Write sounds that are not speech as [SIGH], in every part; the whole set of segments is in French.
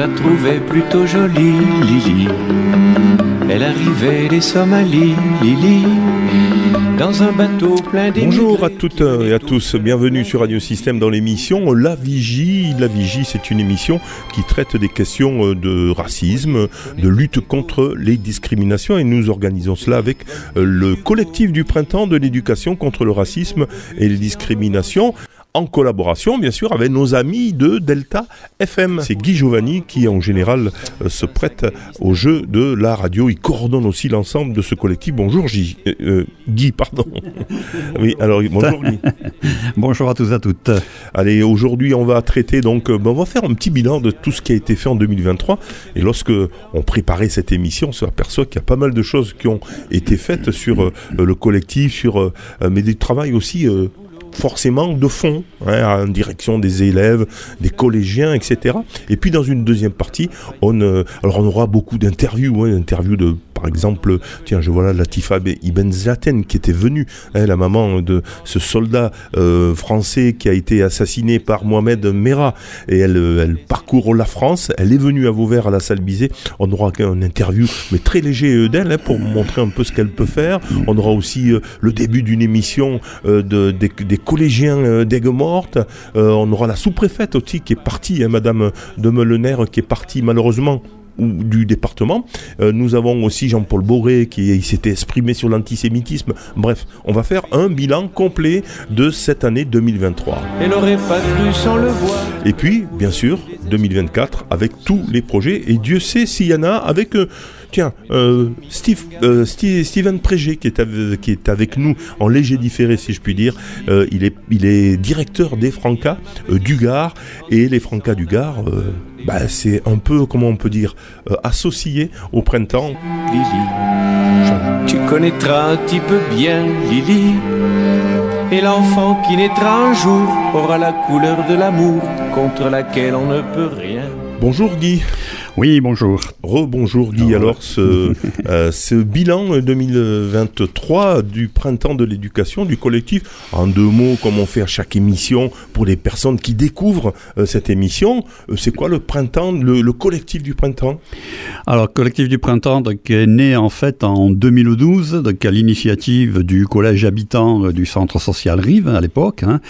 la trouvait plutôt jolie. Elle arrivait des Somalies. Dans un bateau plein Bonjour à toutes et à tous, bienvenue sur Radio Système dans l'émission La Vigie. La Vigie, c'est une émission qui traite des questions de racisme, de lutte contre les discriminations et nous organisons cela avec euh, le collectif du printemps de l'éducation contre le racisme et les discriminations en collaboration bien sûr avec nos amis de Delta FM. C'est Guy Giovanni qui en général euh, se prête au jeu de la radio. Il coordonne aussi l'ensemble de ce collectif. Bonjour Guy, euh, euh, Guy pardon. [LAUGHS] oui, alors bonjour Guy. [LAUGHS] bonjour à tous et à toutes. Allez, aujourd'hui on va traiter donc, ben, on va faire un petit bilan de tout ce qui a été fait en 2023. Et lorsque on préparait cette émission, on s'aperçoit qu'il y a pas mal de choses qui ont été faites sur le collectif, sur mais du travail aussi forcément de fond, hein, en direction des élèves, des collégiens, etc. Et puis dans une deuxième partie, on, euh, alors on aura beaucoup d'interviews, hein, interviews de par exemple, tiens, je vois là Latifa Ibn Zaten qui était venue, hein, la maman de ce soldat euh, français qui a été assassiné par Mohamed Merah. Et elle, euh, elle parcourt la France. Elle est venue à Vauvert à la salle Bizet. On aura un interview, mais très léger euh, d'elle, hein, pour montrer un peu ce qu'elle peut faire. On aura aussi le début d'une émission de, des, collégiens d'Aigues-Mortes. on aura la sous-préfète aussi qui est partie, hein, Madame de Meulener, qui est partie malheureusement du département. Euh, nous avons aussi Jean-Paul Boré qui s'était exprimé sur l'antisémitisme. Bref, on va faire un bilan complet de cette année 2023. Elle aurait pas cru sans le voir. Et puis, bien sûr, 2024 avec tous les projets. Et Dieu sait s'il y en a avec... Euh, tiens, euh, Steve, Steven Prégé qui est, avec, qui est avec nous en léger différé, si je puis dire. il, est, il est directeur des Francas du Gard. Et les Francas du Gard, bah, c'est un peu, comment on peut dire, euh, associé au printemps. Lily, tu connaîtras un petit peu bien Lily. Et l'enfant qui naîtra un jour aura la couleur de l'amour contre laquelle on ne peut rien. Bonjour Guy. Oui, bonjour. Rebonjour Guy. Alors, ce, euh, [LAUGHS] ce bilan 2023 du printemps de l'éducation du collectif, en deux mots, comme on fait à chaque émission pour les personnes qui découvrent euh, cette émission, euh, c'est quoi le printemps, le, collectif du printemps? Alors, collectif du printemps donc, est né en fait en 2012, donc, à l'initiative du collège habitant du centre social Rive à l'époque, hein,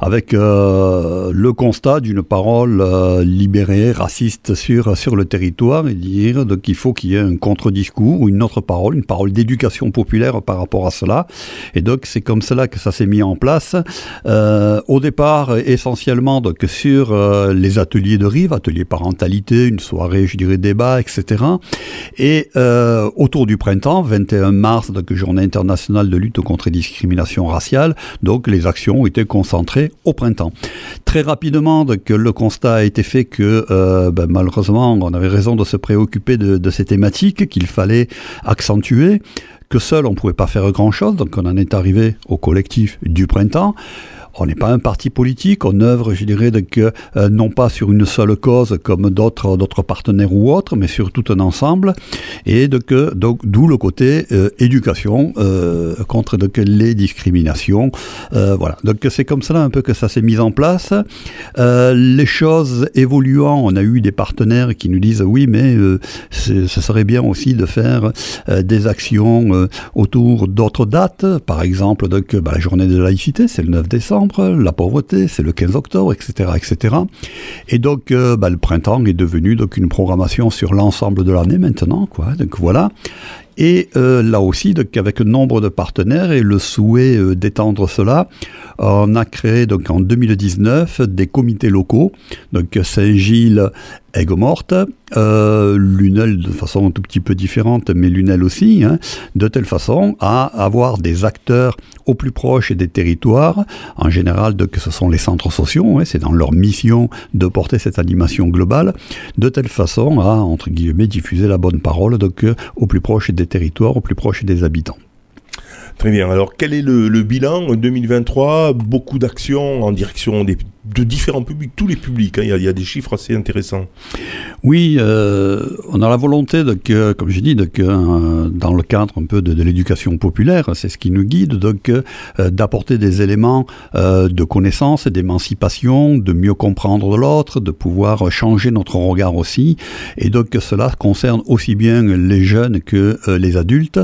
avec le constat d'une parole libérée, raciste sur, sur le territoire et dire qu'il faut qu'il y ait un contre-discours ou une autre parole, une parole d'éducation populaire par rapport à cela. Et donc c'est comme cela que ça s'est mis en place. Euh, au départ, essentiellement donc sur euh, les ateliers de rive, ateliers parentalité, une soirée, je dirais débat, etc. Et euh, autour du printemps, 21 mars, donc journée internationale de lutte contre les discriminations raciales, donc les actions ont été concentrées au printemps. Très rapidement, donc le constat a été fait que ben, malheureusement on avait raison de se préoccuper de, ces thématiques qu'il fallait accentuer, que seul on ne pouvait pas faire grand-chose, donc on en est arrivé au collectif du printemps on n'est pas un parti politique, on œuvre, je dirais, euh, non pas sur une seule cause comme d'autres partenaires ou autres, mais sur tout un ensemble, et donc d'où le côté euh, éducation euh, contre les discriminations. voilà, donc c'est comme cela un peu que ça s'est mis en place. les choses évoluant, on a eu des partenaires qui nous disent oui, mais ce serait bien aussi de faire des actions autour d'autres dates, par exemple donc bah, la journée de la laïcité, c'est le 9 décembre la pauvreté, c'est le 15 octobre, etc., etc. Et donc, euh, bah, le printemps est devenu donc une programmation sur l'ensemble de l'année maintenant, quoi. Donc voilà. Et euh, là aussi, donc, avec nombre de partenaires et le souhait euh, d'étendre cela, on a créé donc en 2019 des comités locaux, donc Saint-Gilles, Aigues-Mortes, euh, Lunel de façon un tout petit peu différente, mais Lunel aussi, hein, de telle façon à avoir des acteurs au plus proche des territoires, en général que ce sont les centres sociaux, hein, c'est dans leur mission de porter cette animation globale, de telle façon à, entre guillemets, diffuser la bonne parole donc, au plus proche des territoires, au plus proche des habitants. Très bien. Alors, quel est le, le bilan 2023 Beaucoup d'actions en direction de différents publics, tous les publics. Hein. il, y a, des chiffres assez intéressants. Oui, euh, on a la volonté de que, comme je dis, de que euh, dans le cadre un peu de, l'éducation populaire, c'est ce qui nous guide, euh, d'apporter des éléments de connaissance, d'émancipation, de mieux comprendre l'autre, de pouvoir changer notre regard aussi, et donc cela concerne aussi bien les jeunes que les adultes.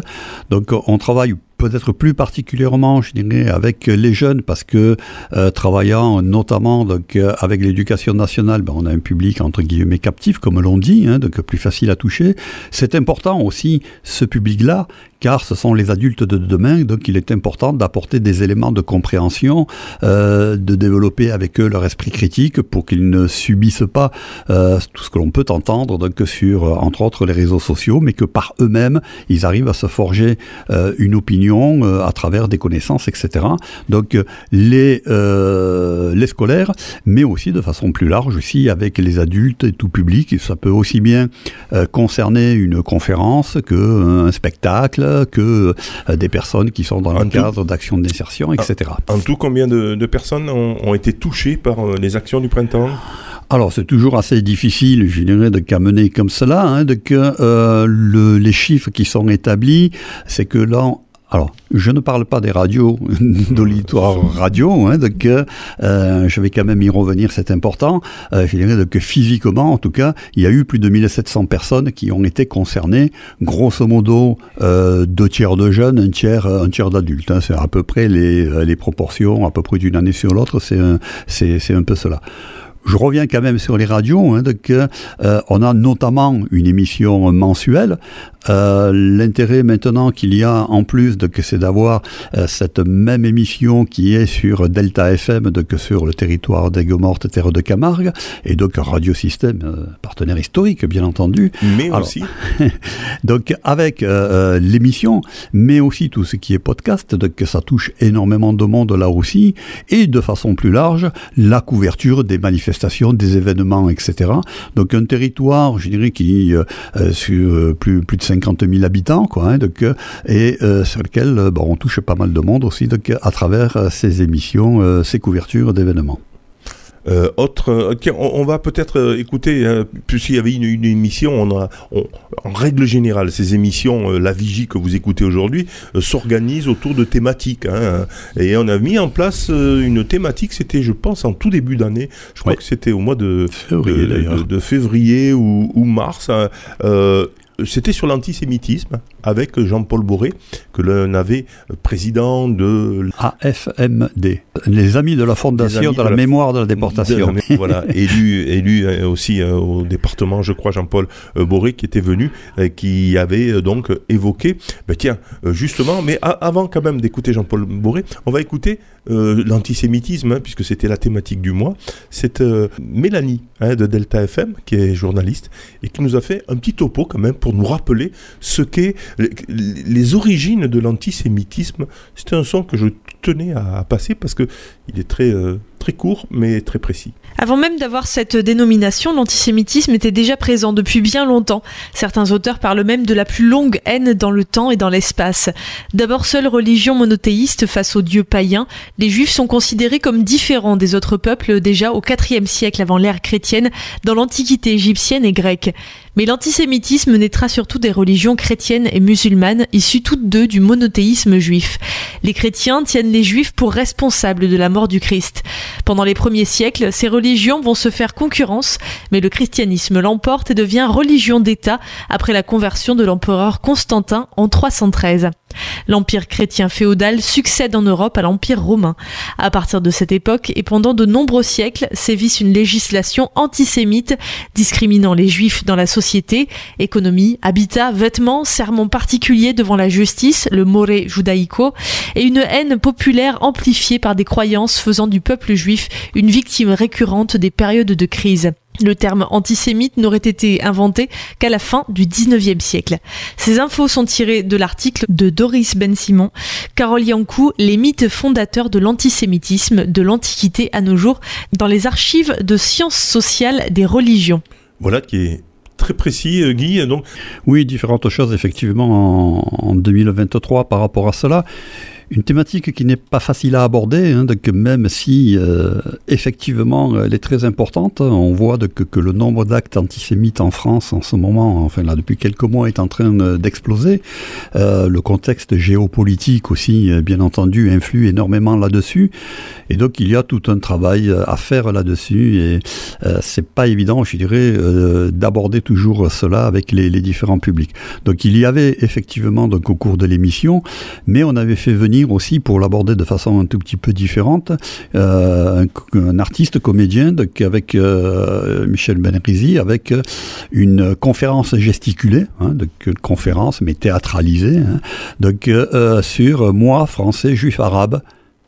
Donc on travaille peut-être plus particulièrement, je dirais, avec les jeunes, parce que euh, travaillant notamment donc, euh, avec l'éducation nationale, ben, on a un public entre guillemets captif, comme l'on dit, hein, donc plus facile à toucher. C'est important aussi, ce public-là, car ce sont les adultes de demain, donc il est important d'apporter des éléments de compréhension, euh, de développer avec eux leur esprit critique pour qu'ils ne subissent pas euh, tout ce que l'on peut entendre donc sur, euh, entre autres, les réseaux sociaux, mais que par eux-mêmes, ils arrivent à se forger une opinion euh, à travers des connaissances, etc. Donc les, les scolaires, mais aussi de façon plus large aussi avec les adultes et tout public. Ça peut aussi bien concerner une conférence que un spectacle, que euh, des personnes qui sont dans le cadre d'actions d'insertion, etc. En, tout, combien de, personnes ont, été touchées par euh, les actions du printemps? Alors c'est toujours assez difficile, je dirais, de qu'amener comme cela, hein, de que euh, le, les chiffres qui sont établis, c'est que là, alors, je ne parle pas des radios, [LAUGHS] d'auditoire radio, hein, donc euh, je vais quand même y revenir, c'est important. Euh, je dirais que physiquement, en tout cas, il y a eu plus de 1700 personnes qui ont été concernées, grosso modo euh, deux tiers de jeunes, un tiers, un tiers d'adultes. Hein, c'est à peu près les, euh, les proportions, à peu près d'une année sur l'autre, c'est, c'est un peu cela. Je reviens quand même sur les radios. Hein, donc, euh, on a notamment une émission mensuelle euh, l'intérêt maintenant qu'il y a en plus de que c'est d'avoir euh, cette même émission qui est sur Delta FM que sur le territoire d'Aigues-Mortes, terre de Camargue, et donc Radio Système, euh, partenaire historique bien entendu. Mais aussi. [LAUGHS] donc avec l'émission, mais aussi tout ce qui est podcast, donc ça touche énormément de monde là aussi, et de façon plus large, la couverture des manifestations, des événements, etc. Donc un territoire, je dirais, qui sur plus, plus de 50 000 habitants, hein, euh, et euh, sur lequel euh, on touche pas mal de monde aussi à travers ces émissions, ces couvertures d'événements. Euh, autre, on, va peut-être écouter, hein, puisqu'il y avait une, émission, on a, en règle générale, ces émissions, la vigie que vous écoutez aujourd'hui, s'organisent autour de thématiques. Hein, et on a mis en place une thématique, c'était, je pense, en tout début d'année. Je crois que c'était au mois de février, de, de, février ou, ou mars. Hein, c'était sur l'antisémitisme avec Jean-Paul Boré, que l'on avait président de AFMD, les Amis de la Fondation de la, Mémoire de la Déportation. voilà, [LAUGHS] élu, élu euh, aussi euh, au département, je crois, Jean-Paul euh, Boré, qui était venu, qui avait donc évoqué, ben tiens, justement, mais avant quand même d'écouter Jean-Paul Boré, on va écouter l'antisémitisme, hein, puisque c'était la thématique du mois. C'est Mélanie hein, de Delta FM, qui est journaliste, et qui nous a fait un petit topo quand même pour nous rappeler ce qu'est les origines de l'antisémitisme. C'est un son que je tenais à passer parce que il est très euh, Avant même d'avoir cette dénomination, l'antisémitisme était déjà présent depuis bien longtemps. Certains auteurs parlent même de la plus longue haine dans le temps et dans l'espace. D'abord seule religion monothéiste face aux dieux païens, les juifs sont considérés comme différents des autres peuples déjà au IVe siècle avant l'ère chrétienne dans l'antiquité égyptienne et grecque. Mais l'antisémitisme naîtra surtout des religions chrétiennes et musulmanes, issues toutes deux du monothéisme juif. Les chrétiens tiennent les juifs pour responsables de la mort du Christ. Pendant les premiers siècles, ces religions vont se faire concurrence, mais le christianisme l'emporte et devient religion d'État après la conversion de l'empereur Constantin en 313. L'empire chrétien féodal succède en Europe à l'empire romain. À partir de cette époque et pendant de nombreux siècles, sévisse une législation antisémite discriminant les juifs dans la société, économie, habitat, vêtements, sermons particuliers devant la justice, le more judaico, et une haine populaire amplifiée par des croyances faisant du peuple juif une victime récurrente des périodes de crise. Le terme antisémite n'aurait été inventé qu'à la fin du 19e siècle. Ces infos sont tirées de l'article de Doris Ben-Simon, Carole Yankou, les mythes fondateurs de l'antisémitisme de l'Antiquité à nos jours, dans les archives de sciences sociales des religions. Voilà qui est très précis, Guy. Donc... Oui, différentes choses effectivement en 2023 par rapport à cela. Une thématique qui n'est pas facile à aborder, hein, donc même si euh, effectivement elle est très importante. On voit que, le nombre d'actes antisémites en France en ce moment, enfin là depuis quelques mois, est en train d'exploser. Euh, le contexte géopolitique aussi, euh, bien entendu, influe énormément là-dessus. Et donc il y a tout un travail à faire là-dessus. Et euh, c'est pas évident, je dirais, euh, d'aborder toujours cela avec les, les différents publics. Donc il y avait effectivement donc au cours de l'émission, mais on avait fait venir aussi, pour l'aborder de façon un tout petit peu différente, euh, un, artiste comédien avec euh, Michel Benrizi, avec euh, une conférence gesticulée, hein, donc une conférence mais théâtralisée, hein, donc sur moi, français, juif, arabe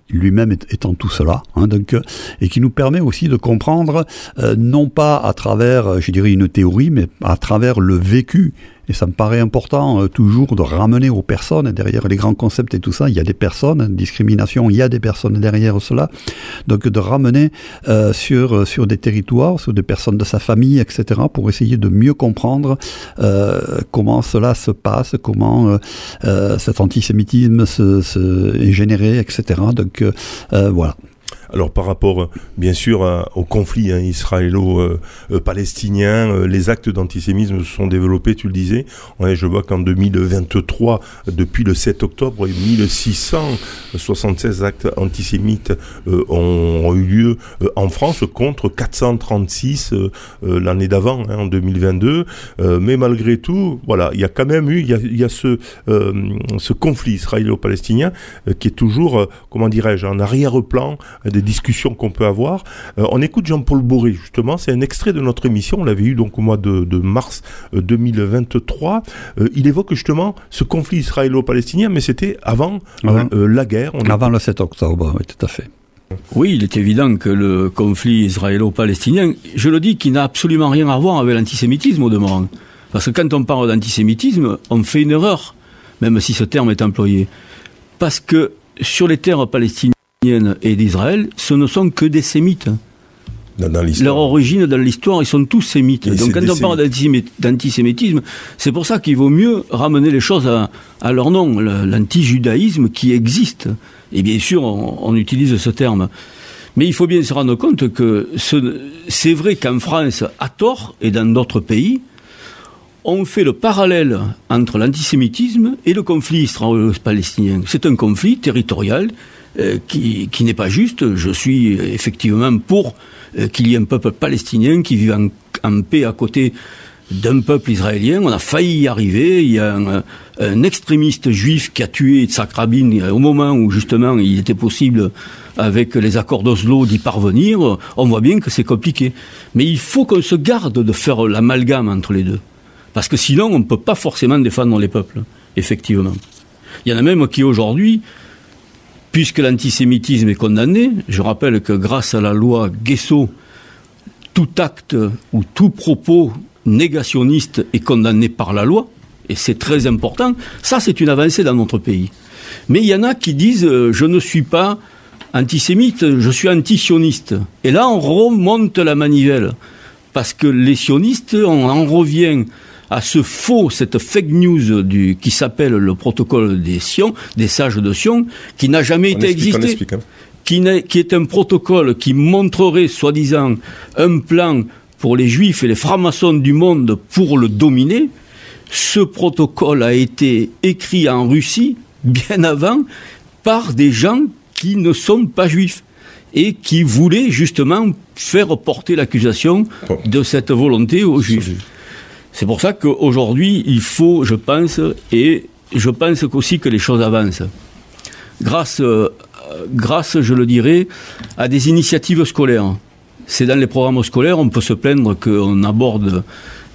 lui-même étant tout cela, hein, donc, et qui nous permet aussi de comprendre, non pas à travers, je dirais, une théorie, mais à travers le vécu et ça me paraît important euh, toujours de ramener aux personnes, derrière les grands concepts et tout ça, il y a des personnes, discrimination, il y a des personnes derrière cela. Donc de ramener euh, sur, euh, sur des territoires, sur des personnes de sa famille, etc., pour essayer de mieux comprendre euh, comment cela se passe, comment euh, cet antisémitisme se, se, est généré, etc. Donc voilà. Alors par rapport, bien sûr, au conflit hein, israélo-palestinien, euh, les actes d'antisémisme se sont développés, tu le disais. je vois qu'en 2023, depuis le 7 octobre, 1676 actes antisémites euh, ont, eu lieu euh, en France contre 436 l'année d'avant, hein, en 2022. mais malgré tout, voilà, il y a quand même eu, il y a, ce, ce conflit israélo-palestinien qui est toujours, comment dirais-je, en arrière-plan des discussions qu'on peut avoir. Euh, on écoute Jean-Paul Boré, justement, c'est un extrait de notre émission, on l'avait eu donc au mois de, mars 2023. Euh, euh, il évoque justement ce conflit israélo-palestinien, mais c'était avant, la guerre. avant le 7 octobre, oui, tout à fait. Oui, il est évident que le conflit israélo-palestinien, je le dis, qui n'a absolument rien à voir avec l'antisémitisme au demeurant. Parce que quand on parle d'antisémitisme, on fait une erreur, même si ce terme est employé. Parce que sur les terres palestiniennes, et d'Israël, ce ne sont que des sémites. Leur origine dans l'histoire, ils sont tous sémites. Donc quand on parle d'antisémitisme, c'est pour ça qu'il vaut mieux ramener les choses à, leur nom, l'antijudaïsme qui existe. Et bien sûr, on, utilise ce terme. Mais il faut bien se rendre compte que c'est vrai qu'en France, à tort, et dans d'autres pays, on fait le parallèle entre l'antisémitisme et le conflit israélo-palestinien. C'est un conflit territorial euh, qui, n'est pas juste. Je suis effectivement pour euh, qu'il y ait un peuple palestinien qui vive en, paix à côté d'un peuple israélien. On a failli y arriver. Il y a un, extrémiste juif qui a tué Yitzhak Rabin au moment où justement il était possible, avec les accords d'Oslo, d'y parvenir. On voit bien que c'est compliqué. Mais il faut qu'on se garde de faire l'amalgame entre les deux. Parce que sinon, on ne peut pas forcément défendre les peuples, effectivement. Il y en a même qui aujourd'hui puisque l'antisémitisme est condamné, je rappelle que grâce à la loi Guesso, tout acte ou tout propos négationniste est condamné par la loi, et c'est très important, ça c'est une avancée dans notre pays. Mais il y en a qui disent euh, je ne suis pas antisémite, je suis antisioniste. Et là on remonte la manivelle, parce que les sionistes, on en revient à ce faux, cette fake news du, qui s'appelle le protocole des Sion, des sages de Sion, qui n'a jamais été existé. Hein. Qui, qui est un protocole qui montrerait, soi-disant, un plan pour les juifs et les francs-maçons du monde pour le dominer. Ce protocole a été écrit en Russie bien avant par des gens qui ne sont pas juifs et qui voulaient justement faire porter l'accusation de cette volonté aux juifs. C'est pour ça qu'aujourd'hui, il faut, je pense, et je pense aussi que les choses avancent. Grâce, euh, grâce, je le dirais, à des initiatives scolaires. C'est dans les programmes scolaires, on peut se plaindre qu'on aborde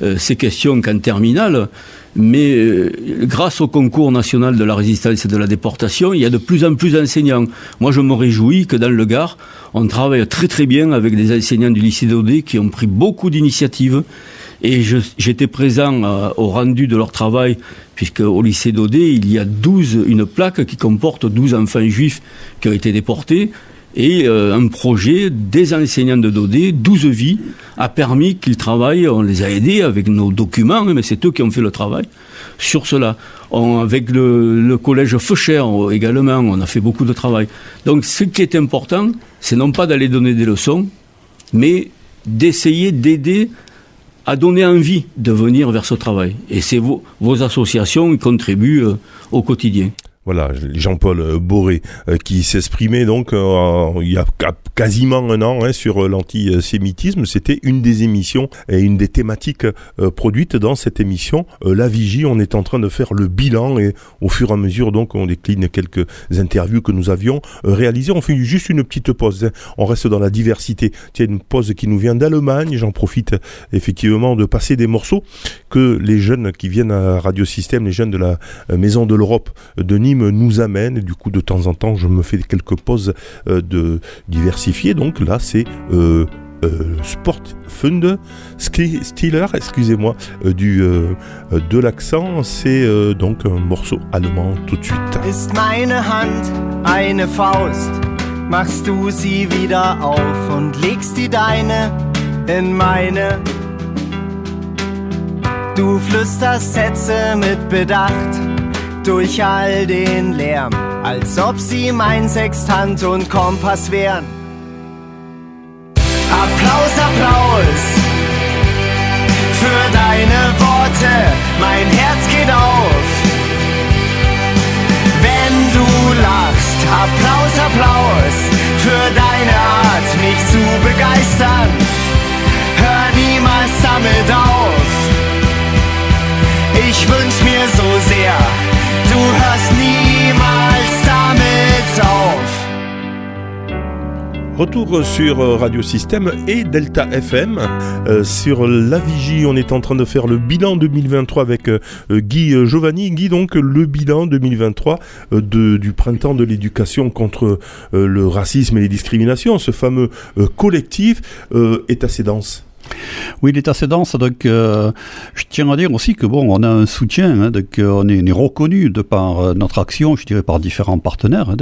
euh, ces questions qu'en terminale, mais euh, grâce au concours national de la résistance et de la déportation, il y a de plus en plus d'enseignants. Moi, je me réjouis que dans le Gard, on travaille très très bien avec des enseignants du lycée d'Odé qui ont pris beaucoup d'initiatives et j'étais présent euh, au rendu de leur travail, puisque au lycée d'Odé, il y a 12, une plaque qui comporte 12 enfants juifs qui ont été déportés. Et euh, un projet des enseignants de Dodé, 12 vies, a permis qu'ils travaillent, on les a aidés avec nos documents, mais c'est eux qui ont fait le travail sur cela. avec le, collège Feucher également, on a fait beaucoup de travail. Donc ce qui est important, c'est non pas d'aller donner des leçons, mais d'essayer d'aider à donner envie de venir vers ce travail. Et c'est vos, vos associations qui contribuent euh, au quotidien. Voilà, Jean-Paul Boré euh, qui s'exprimait donc euh, il y a quasiment un an hein, sur l'antisémitisme. C'était une des émissions et une des thématiques euh, produites dans cette émission. la vigie, on est en train de faire le bilan et au fur et à mesure donc on décline quelques interviews que nous avions réalisées. On fait juste une petite pause. Hein. On reste dans la diversité. Tiens, une pause qui nous vient d'Allemagne. J'en profite effectivement de passer des morceaux que les jeunes qui viennent à Radio Système, les jeunes de la Maison de l'Europe de Nîmes nous amène. Du coup, de temps en temps, je me fais quelques pauses euh, de diversifier. Donc là, c'est euh, euh, Sport Fund Steeler, excusez-moi, du de l'accent. C'est donc un morceau allemand tout de suite. Ist meine Hand eine Faust? Machst du sie wieder auf und legst die deine in meine? Du flüsterst Sätze mit Bedacht durch all den Lärm, als ob sie mein Sextant und Kompass wären. Applaus, Applaus für deine Worte, mein Herz geht auf. Wenn du lachst, Applaus, Applaus für deine Art, mich zu begeistern. Hör niemals damit auf. Ich wünsch mir so sehr, Retour sur euh, Radio Système et Delta FM. Euh, sur la Vigie, on est en train de faire le bilan 2023 avec euh, Guy Giovanni. Guy, donc, le bilan 2023 de, du printemps de l'éducation contre le racisme et les discriminations, ce fameux collectif, est assez dense. Oui, il est assez dense. Donc, euh, je tiens à dire aussi que bon, on a un soutien, hein, donc on est, reconnu de par euh, notre action, je dirais par différents partenaires, hein,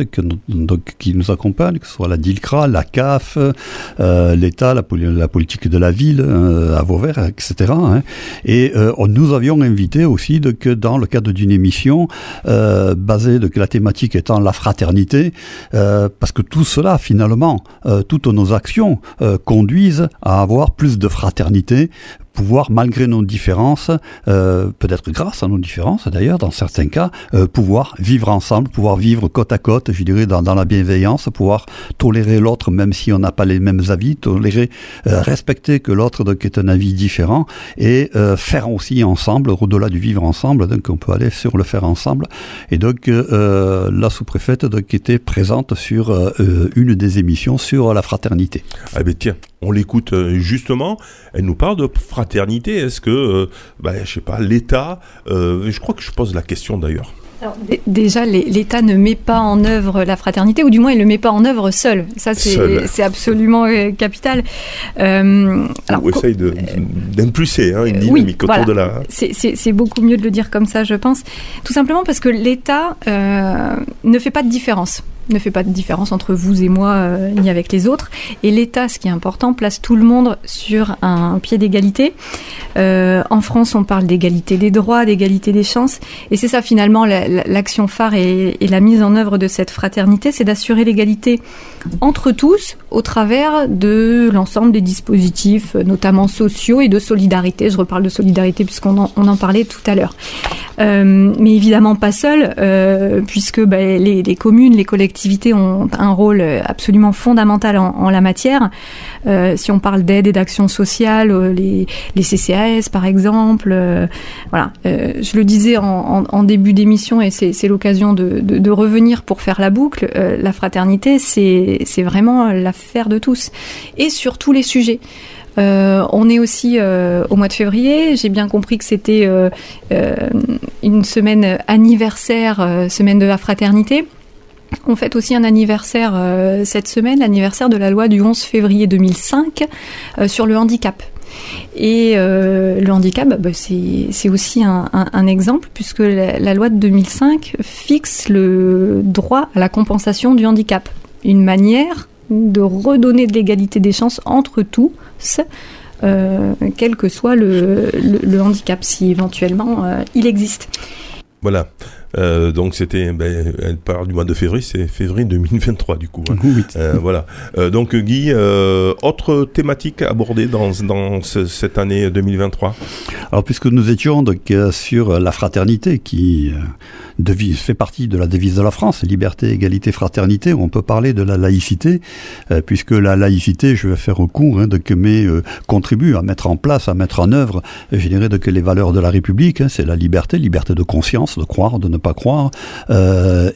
donc, qui nous accompagnent, que ce soit la DILCRA, la CAF, euh, l'État, la, politique de la ville, à Vauvert, etc. Hein. Et nous avions invité aussi donc, dans le cadre d'une émission basée de la thématique étant la fraternité, parce que tout cela, finalement, toutes nos actions conduisent à avoir plus de fraternité pouvoir, malgré nos différences, euh, peut-être grâce à nos différences d'ailleurs, dans certains cas, euh, pouvoir vivre ensemble, pouvoir vivre côte à côte, je dirais, dans, la bienveillance, pouvoir tolérer l'autre même si on n'a pas les mêmes avis, tolérer, euh, respecter que l'autre donc est un avis différent et faire aussi ensemble, au-delà du vivre ensemble, donc on peut aller sur le faire ensemble. Et donc la sous-préfète donc était présente sur une des émissions sur la fraternité. Ah ben tiens, on l'écoute justement, elle nous parle de fraternité est-ce que, euh, bah, je sais pas, l'État, euh, je crois que je pose la question d'ailleurs. déjà, l'État ne met pas en œuvre la fraternité, ou du moins il ne le met pas en œuvre seul. Ça, c'est absolument euh, capital. Euh, alors, On essaye d'impulser hein, une dynamique autour de la. C'est beaucoup mieux de le dire comme ça, je pense. Tout simplement parce que l'État ne fait pas de différence ne fait pas de différence entre vous et moi euh, ni avec les autres. Et l'État, ce qui est important, place tout le monde sur un pied d'égalité. Euh, en France, on parle d'égalité des droits, d'égalité des chances. Et c'est ça finalement l'action phare et, la mise en œuvre de cette fraternité, c'est d'assurer l'égalité entre tous au travers de l'ensemble des dispositifs, notamment sociaux et de solidarité. Je reparle de solidarité puisqu'on en, parlait tout à l'heure. Euh, mais évidemment pas seul, euh, puisque bah, les, communes, les collectivités, ont un rôle absolument fondamental en, la matière. Euh, si on parle d'aide et d'action sociale, les, les, CCAS par exemple, voilà. je le disais en, début d'émission et c'est l'occasion de, revenir pour faire la boucle. la fraternité, c'est vraiment l'affaire de tous et sur tous les sujets. on est aussi au mois de février. J'ai bien compris que c'était une semaine anniversaire, semaine de la fraternité. On fête aussi un anniversaire euh, cette semaine, l'anniversaire de la loi du 11 février 2005 euh, sur le handicap. Et euh, le handicap, bah, c'est aussi un, exemple, puisque la, loi de 2005 fixe le droit à la compensation du handicap. Une manière de redonner de l'égalité des chances entre tous, euh, quel que soit le, le, le handicap, si éventuellement euh, il existe. Voilà. Euh, donc c'était, ben, elle parle du mois de février, c'est février 2023 du coup. hein. Oui. Euh, voilà. Euh, donc Guy, euh, autre thématique abordée dans, dans ce- cette année 2023 Alors puisque nous étions donc sur la fraternité qui euh, devise- fait partie de la devise de la France, liberté, égalité, fraternité, on peut parler de la laïcité, euh, puisque la laïcité, je vais faire recours, hein, donc, mais euh, contribue à mettre en place, à mettre en œuvre, euh, je dirais donc, les valeurs de la République, hein, c'est la liberté, liberté de conscience, de croire, de ne pas croire,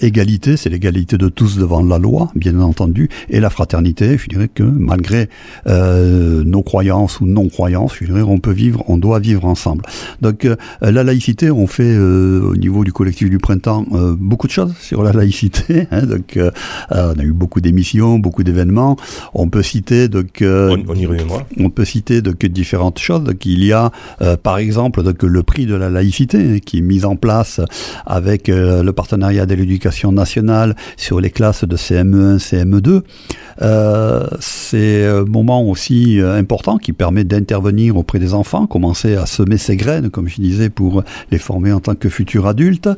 égalité, c'est l'égalité de tous devant la loi, bien entendu, et la fraternité, je dirais que malgré nos croyances ou non-croyances, je dirais, on peut vivre, on doit vivre ensemble. Donc la laïcité, on fait au niveau du collectif du printemps euh, beaucoup de choses sur la laïcité. [LAUGHS] hein. donc euh, euh, on a eu beaucoup d'émissions, beaucoup d'événements. On peut citer donc euh, on, on y reviendra. on peut citer donc différentes choses. Donc il y a par exemple donc le prix de la laïcité hein, qui est mis en place avec le partenariat de l'éducation nationale sur les classes de CME1, CM2. Euh, c'est un moment aussi important qui permet d'intervenir auprès des enfants, commencer à semer ces graines, comme je disais, pour les former en tant que futurs adultes.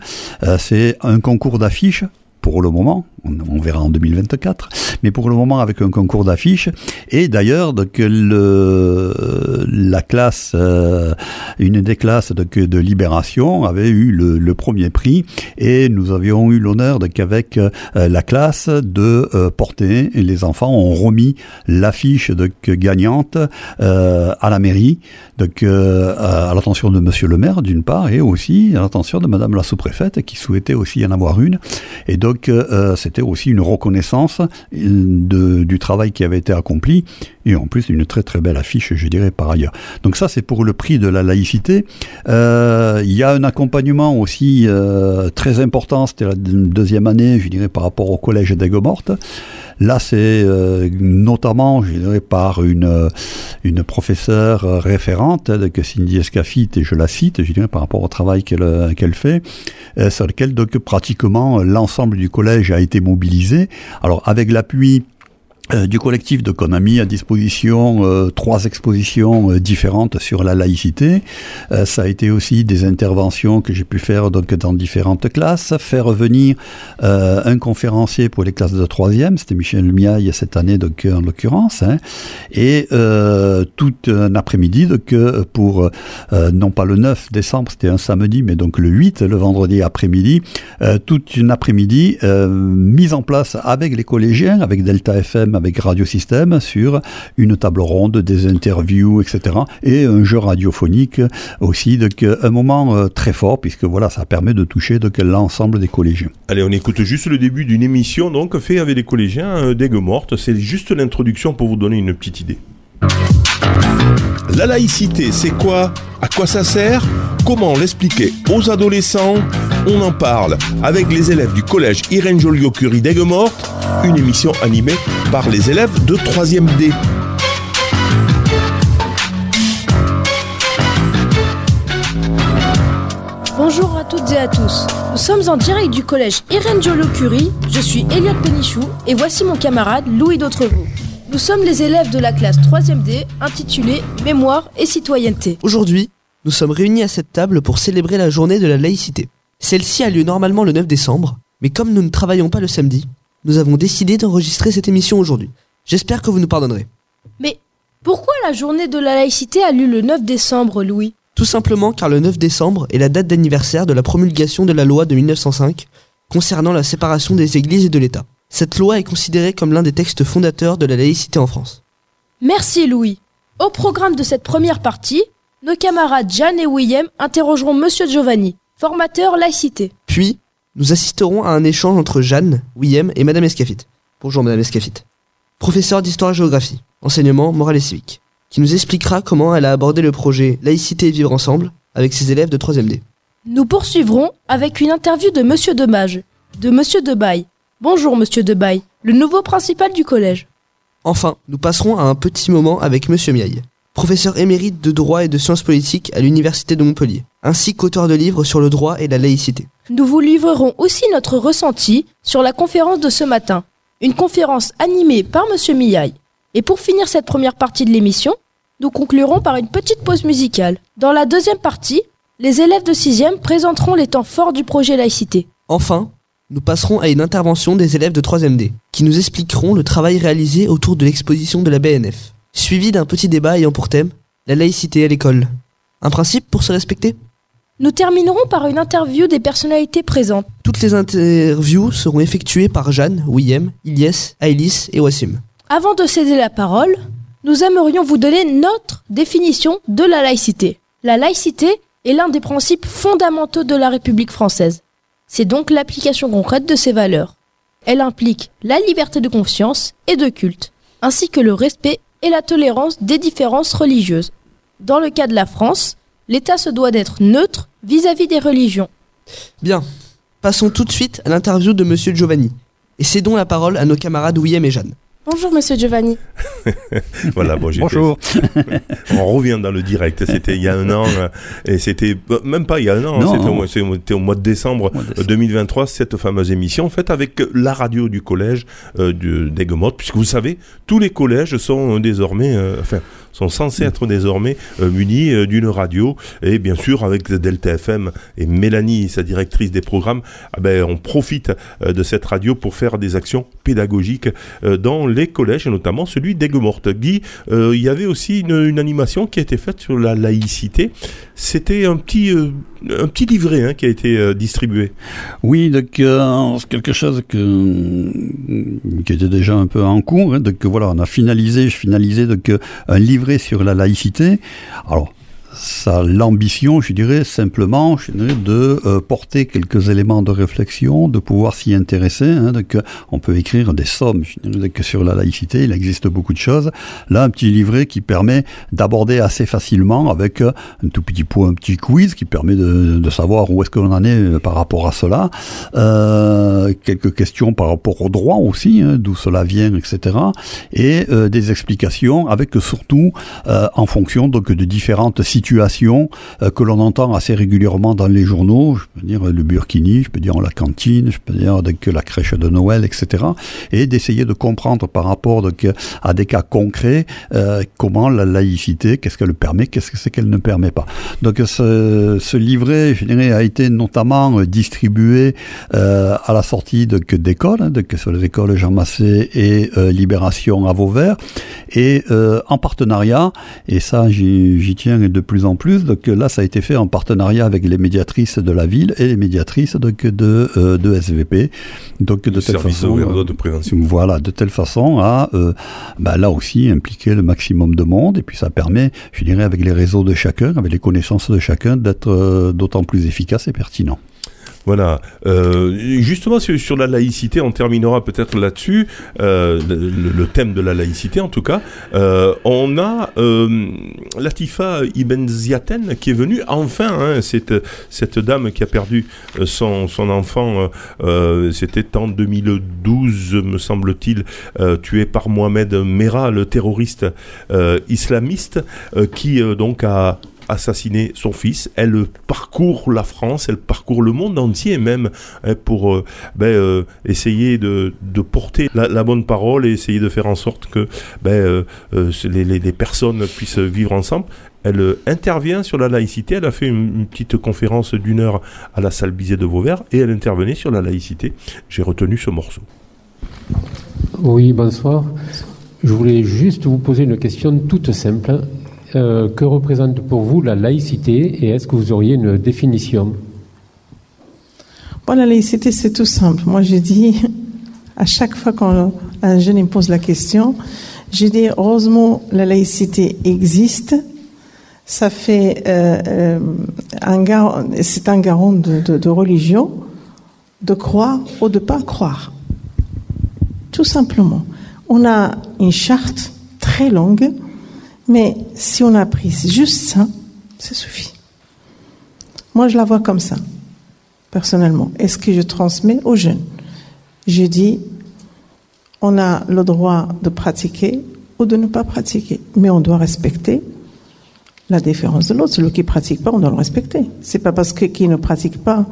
Euh, c'est un concours d'affiches pour le moment, on, verra en 2024, mais pour le moment avec un concours d'affiches. Et d'ailleurs, la classe, euh, une des classes de Libération avait eu le, premier prix, et nous avions eu l'honneur donc avec euh, la classe de euh, porter. Les enfants ont remis l'affiche gagnante à la mairie, donc à l'attention de Monsieur le maire d'une part, et aussi à l'attention de Madame la sous-préfète qui souhaitait aussi en avoir une. Et donc, euh, c'était aussi une reconnaissance du travail qui avait été accompli, et en plus une très très belle affiche, je dirais, par ailleurs. Donc ça, c'est pour le prix de la laïcité. Euh, Il y a un accompagnement aussi euh, très important, c'était la deuxième année, je dirais, par rapport au collège d'Aigues-Mortes. Là, c'est euh, notamment, je par une, une professeure euh, référente, hein, que Cindy Escafit, et je la cite, je dirais, par rapport au travail qu'elle euh, qu'elle fait, euh, sur lequel donc pratiquement l'ensemble du collège a été mobilisé. Alors avec l'appui euh, du collectif de Konami à disposition euh, trois expositions euh, différentes sur la laïcité. Euh, ça a été aussi des interventions que j'ai pu faire donc dans différentes classes, faire venir un conférencier pour les classes de troisième, c'était Michel Miaille cette année donc en l'occurrence, hein, et tout un après-midi donc pour non pas le 9 décembre, c'était un samedi, mais donc le 8, le vendredi après-midi, toute une après-midi mise en place avec les collégiens, avec Delta FM, avec Radio Système, sur une table ronde, des interviews, etc. Et un jeu radiophonique aussi, donc un moment euh, très fort, puisque voilà, ça permet de toucher donc l'ensemble des collégiens. Allez, on écoute juste le début d'une émission donc fait avec des collégiens euh, d'Aigues-Mortes. C'est juste l'introduction pour vous donner une petite idée. La laïcité, c'est quoi? À quoi ça sert? Comment l'expliquer aux adolescents? On en parle avec les élèves du collège Irène Joliot-Curie d'Aigues-Mortes, une émission animée par les élèves de 3e D. Bonjour à toutes et à tous. Nous sommes en direct du collège Irène Joliot-Curie. Je suis Elliot Penichou et voici mon camarade Louis D'autrevaux. Nous sommes les élèves de la classe 3e D intitulée Mémoire et citoyenneté. Aujourd'hui, nous sommes réunis à cette table pour célébrer la journée de la laïcité. Celle-ci a lieu normalement le 9 décembre, mais comme nous ne travaillons pas le samedi, nous avons décidé d'enregistrer cette émission aujourd'hui. J'espère que vous nous pardonnerez. Mais pourquoi la journée de la laïcité a lieu le 9 décembre, Louis? Tout simplement car le 9 décembre est la date d'anniversaire de la promulgation de la loi de 1905 concernant la séparation des églises et de l'État. Cette loi est considérée comme l'un des textes fondateurs de la laïcité en France. Merci, Louis. Au programme de cette première partie, nos camarades Jeanne et William interrogeront Monsieur Giovanni, formateur laïcité. Puis, nous assisterons à un échange entre Jeanne, William et Madame Escafit. Bonjour Madame Escafit. Professeure d'histoire-géographie, enseignement moral et civique, qui nous expliquera comment elle a abordé le projet Laïcité et vivre ensemble avec ses élèves de 3e D. Nous poursuivrons avec une interview de Monsieur Demage, de Monsieur Debaille. Bonjour Monsieur Debaille, le nouveau principal du collège. Enfin, nous passerons à un petit moment avec Monsieur Miaille, professeur émérite de droit et de sciences politiques à l'Université de Montpellier, ainsi qu'auteur de livres sur le droit et la laïcité. Nous vous livrerons aussi notre ressenti sur la conférence de ce matin. une conférence animée par Monsieur Miaille. Et pour finir cette première partie de l'émission, nous conclurons par une petite pause musicale. Dans la deuxième partie, les élèves de 6e présenteront les temps forts du projet laïcité. Enfin, nous passerons à une intervention des élèves de 3ème D, qui nous expliqueront le travail réalisé autour de l'exposition de la BNF, suivi d'un petit débat ayant pour thème la laïcité à l'école. Un principe pour se respecter? Nous terminerons par une interview des personnalités présentes. Toutes les interviews seront effectuées par Jeanne, William, Ilyes, Ailis et Wassim. Avant de céder la parole, nous aimerions vous donner notre définition de la laïcité. La laïcité est l'un des principes fondamentaux de la République française. C'est donc l'application concrète de ces valeurs. Elle implique la liberté de conscience et de culte, ainsi que le respect et la tolérance des différences religieuses. Dans le cas de la France, l'État se doit d'être neutre vis-à-vis des religions. Bien, passons tout de suite à l'interview de Monsieur Giovanni, et cédons la parole à nos camarades William et Jeanne. Bonjour Monsieur Giovanni. [LAUGHS] voilà, bon, j'ai Bonjour. [LAUGHS] On revient dans le direct. C'était il y a un an, euh, et c'était euh, même pas il y a un an. hein, Non. C'était au, mois- c'était au mois de décembre, Mois de euh, décembre. 2023, cette fameuse émission, en fait, avec la radio du collège euh, de d'Aigues-Mortes, puisque vous savez, tous les collèges sont euh, désormais, euh, enfin, sont censés être désormais euh, munis euh, d'une radio, et bien sûr avec Delta FM et Mélanie, sa directrice des programmes, ah ben, on profite euh, de cette radio pour faire des actions pédagogiques dans les collèges, et notamment celui d'Aigues-Mortes. Guy, il y avait aussi une, une animation qui a été faite sur la laïcité. C'était un petit, un petit livret hein, qui a été euh, distribué. Oui, donc euh, quelque chose que, qui était déjà un peu en cours. hein, donc voilà, on a finalisé, je finalisais donc euh, un livret sur la laïcité. Alors. Ça, l'ambition, je dirais simplement, je dirais, de euh, porter quelques éléments de réflexion, de pouvoir s'y intéresser. Hein, donc, on peut écrire des sommes je dirais, sur la laïcité. Il existe beaucoup de choses. Là, un petit livret qui permet d'aborder assez facilement avec euh, un tout petit point, un petit quiz qui permet de, de savoir où est-ce que l'on en est euh, par rapport à cela. Euh, quelques questions par rapport au droit aussi, hein, d'où cela vient, etc. Et des explications avec surtout en fonction donc de différentes situations euh, que l'on entend assez régulièrement dans les journaux. Je peux dire le burkini, je peux dire la cantine, je peux dire la crèche de Noël, etc. Et d'essayer de comprendre par rapport à des cas concrets euh, comment la laïcité, qu'est-ce qu'elle permet, qu'est-ce que c'est qu'elle ne permet pas. Donc ce, ce livret, je dirais, a été notamment euh, distribué euh, à la sortie de- d'écoles, hein, donc sur les écoles Jean Massé et euh, Libération à Vauvert, et euh, en partenariat, et ça j'y tiens de plus en plus, donc là ça a été fait en partenariat avec les médiatrices de la ville et les médiatrices donc, de, euh, de SVP, donc de Le telle façon... euh, de prévention. voilà, de telle façon à, euh, bah, là aussi, impliquer le maximum de monde. Et puis ça permet, je dirais, avec les réseaux de chacun, avec les connaissances de chacun, d'être euh, d'autant plus efficace et pertinent. Voilà. Euh, justement, sur, la laïcité, on terminera peut-être là-dessus, euh, le, thème de la laïcité en tout cas. Euh, on a euh, Latifa Ibn Ziaten qui est venue, enfin, hein, cette, cette dame qui a perdu son, son enfant, c'était en 2012, me semble-t-il, euh, tué par Mohamed Merah, le terroriste islamiste, qui donc a assassiné son fils. Elle parcourt la France, elle parcourt le monde entier même hein, pour euh, ben, euh, essayer de, porter la, bonne parole et essayer de faire en sorte que ben, euh, les, personnes puissent vivre ensemble. Elle intervient sur la laïcité. Elle a fait une, une petite conférence d'une heure à la salle Bizet de Vauvert et elle intervenait sur la laïcité. J'ai retenu ce morceau. Oui, bonsoir. Je voulais juste vous poser une question toute simple. Euh, que représente pour vous la laïcité et est-ce que vous auriez une définition Bon, la laïcité, c'est tout simple. Moi, je dis, à chaque fois qu'un jeune me pose la question, je dis, heureusement, la laïcité existe. Ça fait euh, euh, un garant, c'est un garant de, de- de religion, de croire ou de pas croire. Tout simplement. On a une charte très longue, mais si on a pris juste ça, ça suffit. Moi, je la vois comme ça personnellement. Et ce que je transmets aux jeunes, je dis, on a le droit de pratiquer ou de ne pas pratiquer, mais on doit respecter la différence de l'autre. Celui qui pratique pas, on doit le respecter. C'est pas parce que qui ne pratique pas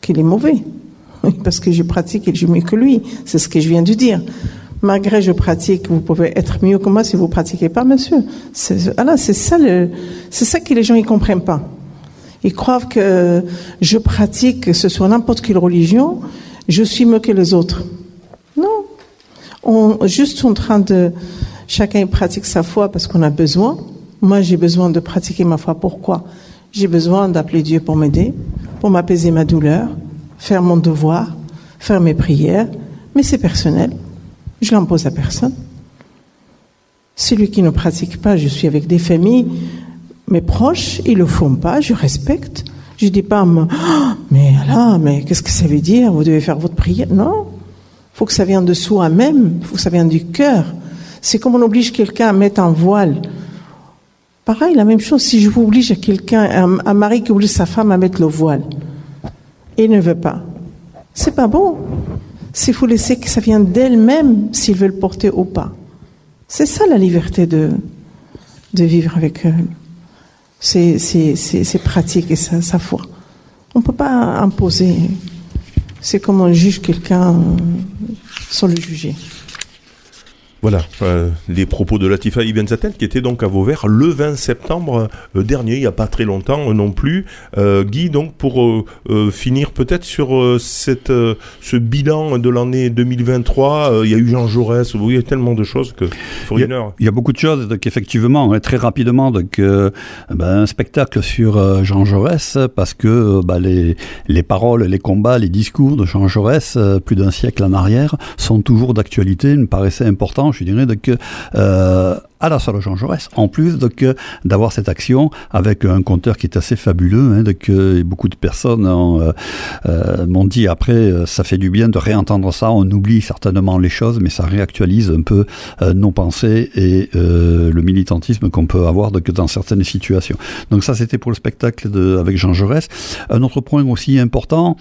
qu'il est mauvais. [LAUGHS] Parce que je pratique et je mieux que lui. C'est ce que je viens de dire. Malgré je pratique, vous pouvez être mieux que moi si vous pratiquez pas, monsieur. C'est, ça le, que les gens ils comprennent pas. Ils croient que je pratique, que ce soit n'importe quelle religion, je suis mieux que les autres. Non. On, juste en train de, chacun pratique sa foi parce qu'on a besoin. Moi, j'ai besoin de pratiquer ma foi. Pourquoi? J'ai besoin d'appeler Dieu pour m'aider, pour m'apaiser ma douleur, faire mon devoir, faire mes prières, mais c'est personnel. Je l'impose à personne. Celui qui ne pratique pas, je suis avec des familles, mes proches, ils le font pas, je respecte. Je dis pas, oh, mais là, mais qu'est-ce que ça veut dire? Vous devez faire votre prière. Non, faut que ça vienne de soi-même, faut que ça vienne du cœur. C'est comme on oblige quelqu'un à mettre un voile. Pareil, la même chose, si je vous oblige à quelqu'un, un, mari qui oblige sa femme à mettre le voile, il ne veut pas, c'est pas bon. S'il faut laisser que ça vienne d'elle-même, s'il veut le porter ou pas. C'est ça la liberté de, de vivre avec ses, ses, ses pratiques et sa, sa foi. On ne peut pas imposer. C'est comme on juge quelqu'un euh, sans le juger. Voilà, euh, les propos de Latifa Ibn Zatel qui était donc à Vauvert le 20 septembre euh, dernier, il n'y a pas très longtemps euh, non plus. Guy, donc pour finir peut-être sur cette, ce bilan de l'année 2023, euh, il y a eu Jean Jaurès, vous voyez, tellement de choses que il y, une heure. a, il y a beaucoup de choses, donc effectivement, très rapidement, donc ben, un spectacle sur Jean Jaurès, parce que bah, les, les paroles, les combats, les discours de Jean Jaurès, plus d'un siècle en arrière, sont toujours d'actualité, me paraissait important, je dirais, donc, euh, à la salle Jean Jaurès, en plus d'avoir cette action avec un compteur qui est assez fabuleux, hein, donc, beaucoup de personnes euh, euh, m'ont dit après, euh, ça fait du bien de réentendre ça, on oublie certainement les choses, mais ça réactualise un peu nos pensées et le militantisme qu'on peut avoir dans certaines situations. Donc ça, c'était pour le spectacle de, avec Jean Jaurès. Un autre point aussi important,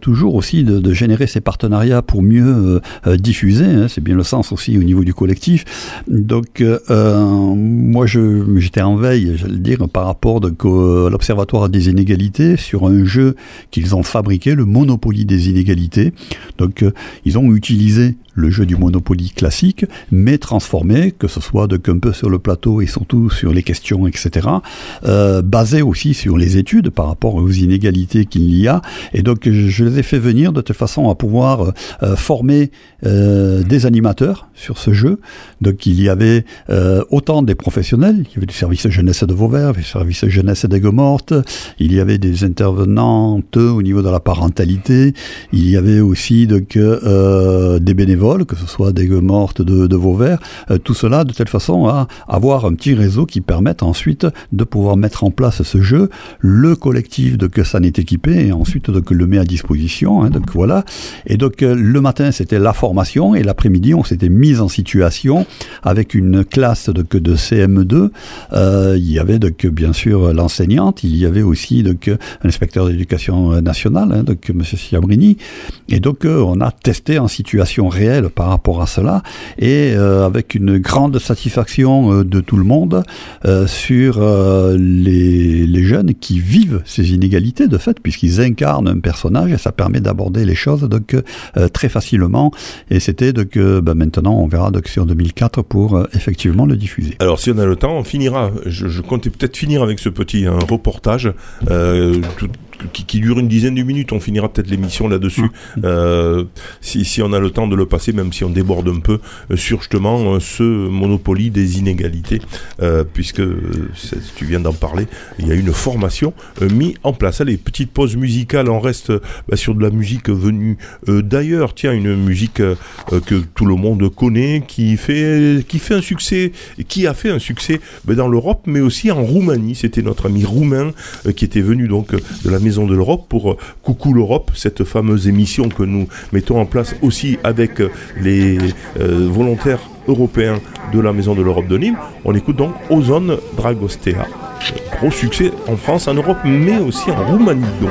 toujours aussi de, de générer ces partenariats pour mieux diffuser, hein, c'est bien le sens aussi au niveau du collectif. Donc euh, moi, j'étais en veille, j'allais dire, par rapport à l'Observatoire des inégalités sur un jeu qu'ils ont fabriqué, le Monopoly des inégalités. Donc, euh, ils ont utilisé le jeu du Monopoly classique, mais transformé, que ce soit donc un peu sur le plateau et surtout sur les questions, etc., euh, basé aussi sur les études par rapport aux inégalités qu'il y a. Et donc, je, je les ai fait venir de telle façon à pouvoir euh, former euh, des animateurs sur ce jeu. Donc, il y avait euh, autant des professionnels, il y avait du service jeunesse de Vauvert, du service jeunesse d'Aigues-Mortes, il y avait des intervenantes au niveau de la parentalité, il y avait aussi donc, euh, des bénévoles, que ce soit d'Aigues-Mortes, de, de Vauvert, euh, tout cela de telle façon à avoir un petit réseau qui permette ensuite de pouvoir mettre en place ce jeu, le collectif de que ça n'est équipé, et ensuite donc, le met à disposition, hein, donc voilà. Et donc euh, le matin c'était la formation, et l'après-midi on s'était mis en situation avec une classe donc, de CM2, euh, il y avait donc bien sûr l'enseignante, il y avait aussi donc un inspecteur d'éducation nationale, hein, donc Monsieur Siabrini, et donc on a testé en situation réelle par rapport à cela, et euh, avec une grande satisfaction euh, de tout le monde euh, sur les, jeunes qui vivent ces inégalités de fait, puisqu'ils incarnent un personnage et ça permet d'aborder les choses donc très facilement. Et c'était donc ben, maintenant on verra donc sur 2004 pour effectivement le diffuser. Alors si on a le temps, on finira. Je, je comptais peut-être finir avec ce petit hein, reportage qui, qui dure une dizaine de minutes. On finira peut-être l'émission là-dessus. Euh, si, si on a le temps de le passer, même si on déborde un peu euh, sur justement euh, ce monopoly des inégalités, euh, puisque tu viens d'en parler, il y a une formation mise en place. Allez, petite pause musicale. On reste bah, sur de la musique venue d'ailleurs. Tiens, une musique que tout le monde connaît, qui fait qui fait un succès, qui a fait un succès bah, dans l'Europe, mais aussi en Roumanie. C'était notre ami roumain qui était venu donc de la Maison de l'Europe pour euh, Coucou l'Europe, cette fameuse émission que nous mettons en place aussi avec euh, les euh, volontaires européens de la Maison de l'Europe de Nîmes. On écoute donc Ozone Dragostea. Gros succès en France, en Europe, mais aussi en Roumanie. Donc,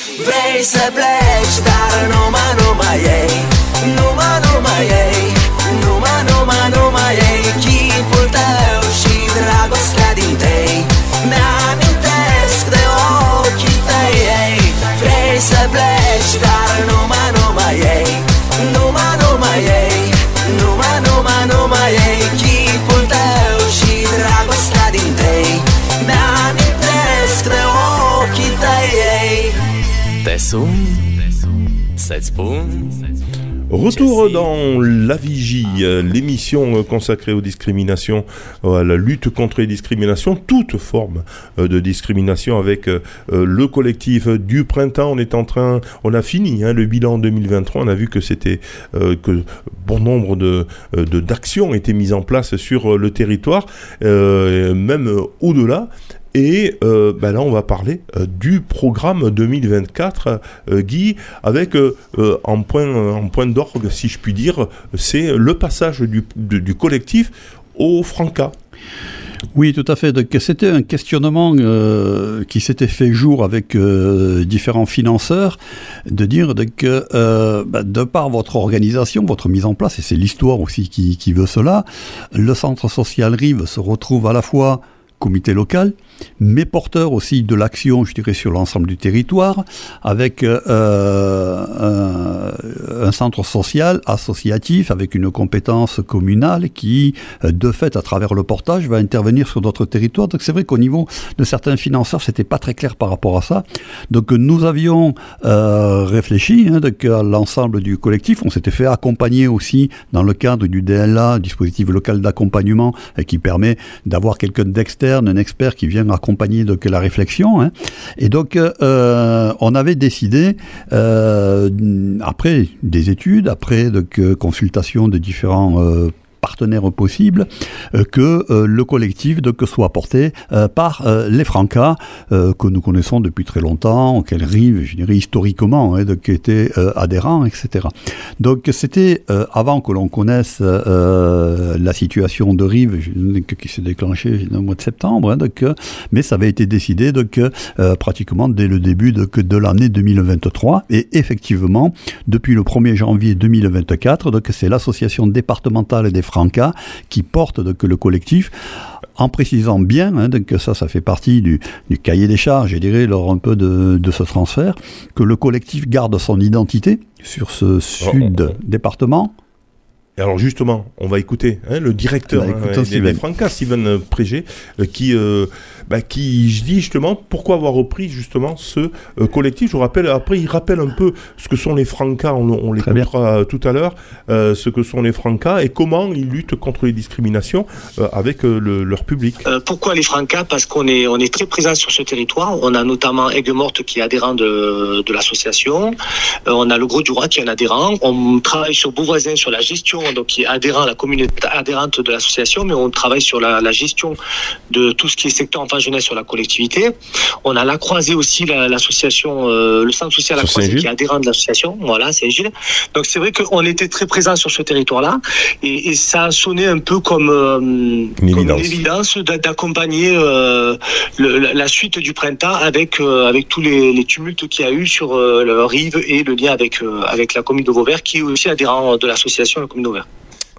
Vrei să pleci, dar numai, numai ei. Numai, numai ei. Numai, numai, numai ei. Chipul tău Retour dans La Vigie, euh, l'émission euh, consacrée aux discriminations, euh, à la lutte contre les discriminations, toute forme de discrimination avec le collectif du printemps. On est en train, on a fini hein, le bilan 2023. On a vu que c'était que bon nombre de d'actions étaient mises en place sur le territoire, même au-delà. Et euh, ben là, on va parler euh, du programme 2024, euh, Guy, avec en point, d'orgue, si je puis dire, c'est le passage du, collectif au Franca. Oui, tout à fait. C'était un questionnement qui s'était fait jour avec différents financeurs, de dire que bah, de par votre organisation, votre mise en place, et c'est l'histoire aussi qui, veut cela, le centre social Rive se retrouve à la fois comité local, mais porteur aussi de l'action, je dirais, sur l'ensemble du territoire, avec euh, euh, un, centre social associatif, avec une compétence communale qui, euh, de fait, à travers le portage, va intervenir sur d'autres territoires. Donc c'est vrai qu'au niveau de certains financeurs, c'était pas très clair par rapport à ça. Donc nous avions réfléchi hein, à l'ensemble du collectif. On s'était fait accompagner aussi dans le cadre du DLA, dispositif local d'accompagnement, qui permet d'avoir quelqu'un d'externe, un expert qui vient accompagner donc la réflexion. Hein. Et donc, euh, on avait décidé, euh, après des études, après donc, euh, consultation de différents partenaires possibles euh, que euh, le collectif de, que soit porté euh, par les Francas que nous connaissons depuis très longtemps, auxquels Rive, je dirais historiquement, hein, qui étaient adhérents, etc. Donc c'était avant que l'on connaisse la situation de Rive qui s'est déclenchée au mois de septembre, hein, donc, mais ça avait été décidé donc, pratiquement dès le début de, de l'année 2023 et effectivement depuis le 1er janvier 2024 donc c'est l'association départementale des Franca, qui porte donc, le collectif, en précisant bien, hein, que ça, ça fait partie du, cahier des charges, je dirais, lors un peu de, de, ce transfert, que le collectif garde son identité sur ce sud département, alors justement, on va écouter hein, le directeur bah, hein, des, Franca, Steven Prégé, euh, qui, euh, bah, qui je dis justement pourquoi avoir repris justement ce euh, collectif. Je vous rappelle, après il rappelle un peu ce que sont les Francas, on, on les comprendra tout à l'heure, ce que sont les Francas et comment ils luttent contre les discriminations avec leur public. pourquoi les Francas? Parce qu'on est, on est très présent sur ce territoire. On a notamment Aigues-Mortes qui est adhérent de, de l'association. on a le Gros du Roi qui est un adhérent. On travaille sur Beauvoisin sur la gestion donc qui est adhérent à la communauté adhérente de l'association, mais on travaille sur la, gestion de tout ce qui est secteur enfant jeunesse sur la collectivité. On a la croisée aussi l'association, euh, le centre social la croisée qui est adhérent de l'association, voilà, c'est Gilles. Donc c'est vrai qu'on était très présent sur ce territoire-là et, ça a sonné un peu comme, euh, une, évidence. d'accompagner euh, la suite du printemps avec avec tous les, tumultes qu'il y a eu sur le Rive et le lien avec avec la commune de Vauvert qui est aussi adhérent de l'association la commune de Vauvert.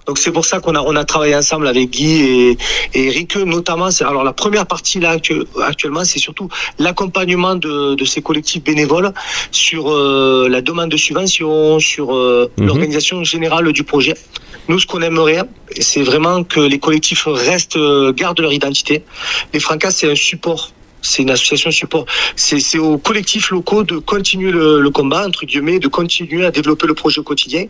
Donc c'est pour ça qu'on a on a travaillé ensemble avec Guy et, Eric notamment. Alors la première partie là actuellement c'est surtout l'accompagnement de, de, ces collectifs bénévoles sur euh, la demande de subvention, sur euh, mhm. l'organisation générale du projet. Nous ce qu'on aimerait c'est vraiment que les collectifs restent euh, gardent leur identité. Les Francas c'est un support c'est une association support. C'est aux collectifs locaux de continuer le, combat, entre guillemets, de continuer à développer le projet au quotidien.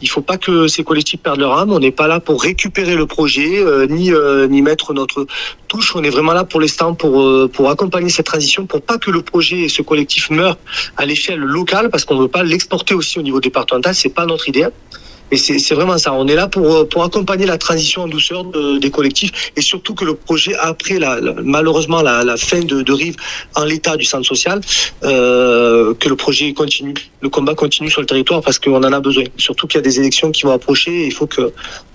Il ne faut pas que ces collectifs perdent leur âme. On n'est pas là pour récupérer le projet, euh, ni, euh, ni mettre notre touche. On est vraiment là pour l'instant pour, euh, pour accompagner cette transition, pour pas que le projet et ce collectif meurent à l'échelle locale, parce qu'on ne veut pas l'exporter aussi au niveau départemental. C'est pas notre idée. Et c'est vraiment ça. On est là pour, euh, pour accompagner la transition en douceur de- des collectifs et surtout que le projet, après la, la- malheureusement la, la fin de, de Rive en l'état du centre social, euh, que le projet continue, le combat continue sur le territoire parce qu'on en a besoin. Surtout qu'il y a des élections qui vont approcher et il faut qu'on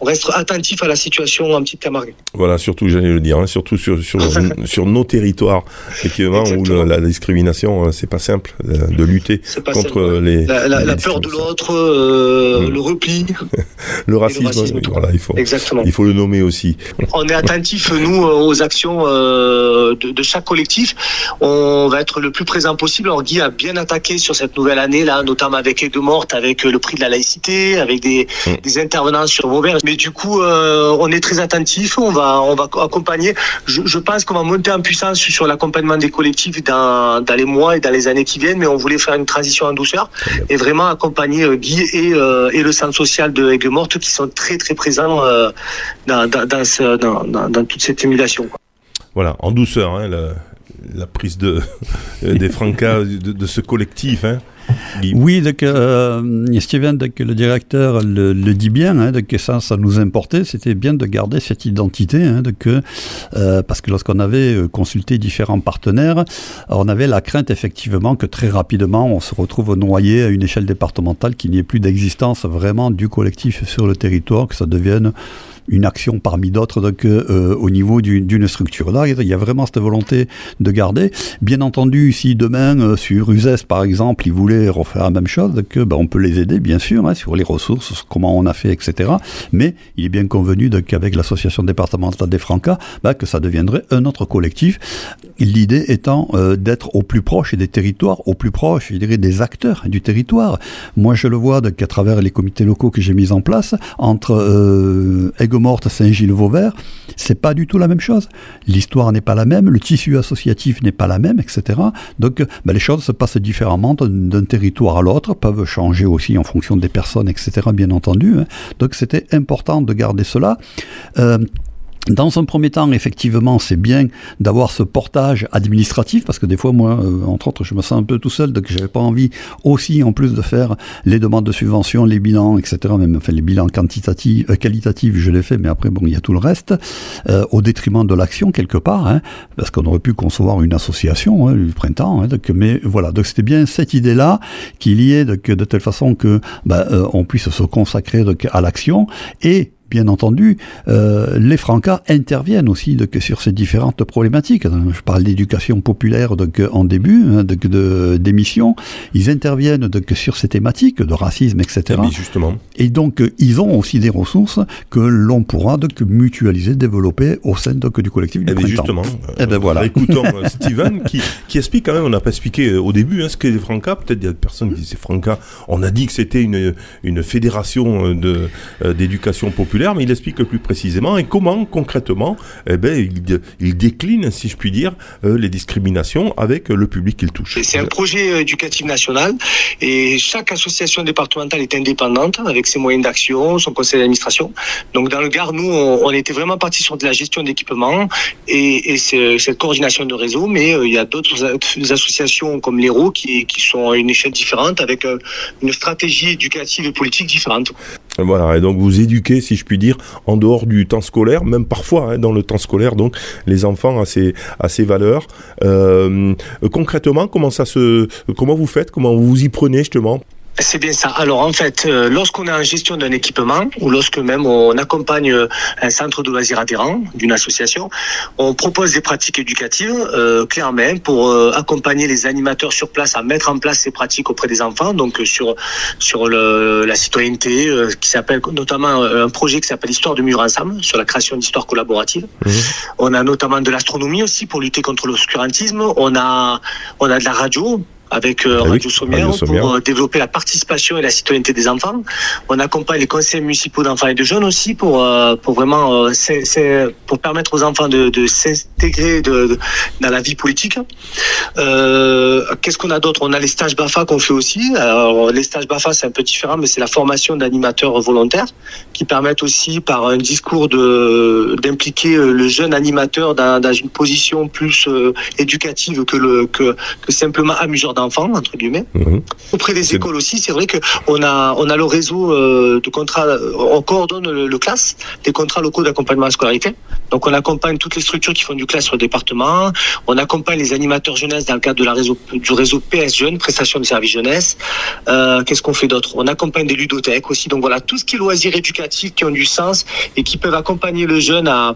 reste attentif à la situation en petite Camargue. Voilà, surtout, j'allais le dire, hein, surtout sur, sur, [LAUGHS] sur nos territoires, effectivement, où la discrimination, euh, c'est pas simple euh, de lutter contre simple. les, La, la- peur de l'autre, euh, le repli. [LAUGHS] [LAUGHS] le racisme. racisme, oui, voilà, il faut, Exactement. il faut le nommer aussi. On est attentif, nous, aux actions euh, de, de chaque collectif. On va être le plus présent possible. Alors, Guy a bien attaqué sur cette nouvelle année, là, notamment avec Aide Morte, avec euh, le prix de la laïcité, avec des, des intervenants sur Vauvert. Mais du coup, euh, on est très attentif. On va, on va accompagner. Je, je pense qu'on va monter en puissance sur l'accompagnement des collectifs dans, dans les mois et dans les années qui viennent. Mais on voulait faire une transition en douceur et vraiment accompagner Guy et, euh, et le centre social de Aigues Morte qui sont très, très présents euh, dans, dans, dans, dans, toute cette émulation. Voilà, en douceur, hein, la, prise de, [LAUGHS] des francas de, de ce collectif. Hein. Oui, donc, euh, Steven, le directeur le, dit bien, hein, donc, ça, ça nous importait, c'était bien de garder cette identité, hein, euh, parce que lorsqu'on avait euh, consulté différents partenaires, on avait la crainte effectivement que très rapidement on se retrouve noyé à une échelle départementale, qu'il n'y ait plus d'existence vraiment du collectif sur le territoire, que ça devienne une action parmi d'autres donc euh, au niveau du- d'une structure. Là, il y a vraiment cette volonté de garder. Bien entendu, si demain euh, sur Uzès par exemple, ils voulaient refaire la même chose, euh, ben, on peut les aider bien sûr hein, sur les ressources, comment on a fait, etc. Mais il est bien convenu qu'avec l'association départementale des Francas, ben, que ça deviendrait un autre collectif. L'idée étant euh, d'être au plus proche des territoires, au plus proche, je dirais, des acteurs du territoire. Moi, je le vois donc, à travers les comités locaux que j'ai mis en place entre euh, Aigues-Mortes, Saint-Gilles-Vauvert, c'est pas du tout la même chose. L'histoire n'est pas la même, le tissu associatif n'est pas la même, etc. Donc, ben, les choses se passent différemment d'un d'un territoire à l'autre, peuvent changer aussi en fonction des personnes, etc. Bien entendu. hein. Donc, c'était important de garder cela. Euh, dans un premier temps, effectivement, c'est bien d'avoir ce portage administratif, parce que des fois, moi, euh, entre autres, je me sens un peu tout seul, donc j'avais pas envie aussi, en plus de faire les demandes de subventions, les bilans, etc., même enfin, les bilans quantitatifs, euh, qualitatifs, je les fais, mais après, bon, il y a tout le reste, euh, au détriment de l'action, quelque part, hein, parce qu'on aurait pu concevoir une association hein, printemps, hein, donc, mais voilà, donc c'était bien cette idée-là qu'il y ait donc, de telle façon que ben, on puisse se consacrer donc, à l'action et Bien entendu, euh, les Francas interviennent aussi sur ces différentes problématiques. Je parle d'éducation populaire donc, en début hein, d'émission. Ils interviennent donc, sur ces thématiques de racisme, etc. Eh justement. Et donc, euh, ils ont aussi des ressources que l'on pourra donc, mutualiser, développer au sein donc, du collectif du Eh bien, printemps. justement, Eh ben, voilà. écoutons euh, [LAUGHS] Steven qui, qui explique quand même, on n'a pas expliqué euh, au début hein, ce qu'est les Francas, peut-être il y a des personnes qui disent c'est Franca, on a dit que c'était une, une fédération euh, de, euh, d'éducation populaire, mais il explique plus précisément et comment concrètement eh ben, il, dé- il décline, si je puis dire, euh, les discriminations avec le public qu'il touche. C'est un projet euh, éducatif national et chaque association départementale est indépendante avec ses moyens d'action, son conseil d'administration. Donc dans le Gard, nous, on, on était vraiment parti sur de la gestion d'équipement et, cette coordination de réseau, mais euh, il y a d'autres associations comme l'Hérault qui, qui sont à une échelle différente avec euh, une stratégie éducative et politique différente. Voilà, et donc vous éduquez, si je puis dire, en dehors du temps scolaire, même parfois hein, dans le temps scolaire, donc les enfants à ces, à ces valeurs. Euh, concrètement, comment ça se, comment vous faites, comment vous vous y prenez justement? C'est bien ça. Alors en fait, euh, lorsqu'on est en gestion d'un équipement ou lorsque même on accompagne euh, un centre de loisirs adhérent d'une association, on propose des pratiques éducatives euh, clés en main pour euh, accompagner les animateurs sur place à mettre en place ces pratiques auprès des enfants. Donc euh, sur sur le, la citoyenneté, euh, qui s'appelle notamment un projet qui s'appelle Histoire de Mur Ensemble sur la création d'histoires collaboratives. On a notamment de l'astronomie aussi pour lutter contre l'obscurantisme. On a on a de la radio avec euh, Ah oui, Radio Sommière Radio Sommière. pour euh, développer la participation et la citoyenneté des enfants. On accompagne les conseils municipaux d'enfants et de jeunes aussi pour euh, pour vraiment euh, c'est- c'est- pour permettre aux enfants de, de s'intégrer de, de- dans la vie politique. Euh, Qu'est-ce qu'on a d'autre? On a les stages Bafa qu'on fait aussi. Alors les stages Bafa c'est un peu différent, mais c'est la formation d'animateurs volontaires qui permettent aussi par un discours de d'impliquer euh, le jeune animateur dans, dans une position plus éducative que le que, que simplement amuseur d'enfants entre guillemets. Mhm. Auprès des écoles aussi, c'est vrai que on a on a le réseau euh, de contrats, euh, on coordonne le, le classe, des contrats locaux d'accompagnement à la scolarité. Donc on accompagne toutes les structures qui font du classe sur le département. On accompagne les animateurs jeunesse dans le cadre de la réseau du réseau PS Jeunes, prestation de services jeunesse. Euh, Qu'est-ce qu'on fait d'autre? On accompagne des ludothèques aussi. Donc voilà, tout ce qui est loisirs éducatifs qui ont du sens et qui peuvent accompagner le jeune à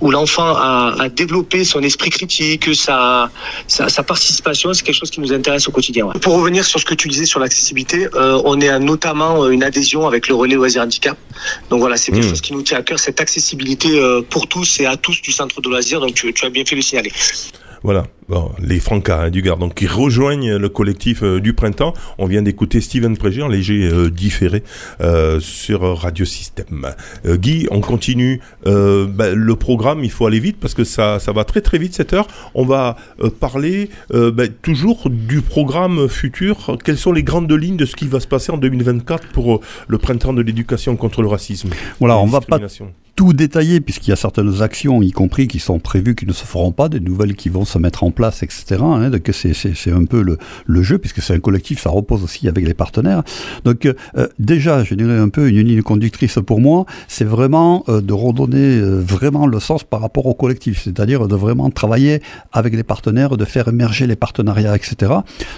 ou l'enfant à, à développer son esprit critique, sa sa, sa participation, c'est quelque chose qui nous intéresse au quotidien. ouais. Pour revenir sur ce que tu disais sur l'accessibilité, euh, on est à notamment euh, une adhésion avec le relais loisirs handicap. Donc voilà, c'est quelque Mmh. chose qui nous tient à cœur, cette accessibilité euh, pour tous et à tous du centre de loisirs. Donc tu, tu as bien fait de le signaler. Voilà, bon, les Francas hein, du Gard, donc qui rejoignent le collectif euh, du printemps. On vient d'écouter Steven Préger en léger euh, différé euh, sur Radio Système. Euh, Guy, on continue euh, bah, le programme. Il faut aller vite parce que ça, ça va très très vite cette heure. On va euh, parler euh, bah, toujours du programme futur. Quelles sont les grandes lignes de ce qui va se passer en 2024 pour le printemps de l'éducation contre le racisme Voilà, on va pas tout détailler, puisqu'il y a certaines actions, y compris qui sont prévues, qui ne se feront pas, des nouvelles qui vont se mettre en place, etc. Hein, donc c'est, c'est, c'est un peu le, le jeu, puisque c'est un collectif, ça repose aussi avec les partenaires. Donc euh, déjà, je dirais un peu une ligne conductrice pour moi, c'est vraiment euh, de redonner euh, vraiment le sens par rapport au collectif, c'est-à-dire de vraiment travailler avec les partenaires, de faire émerger les partenariats, etc.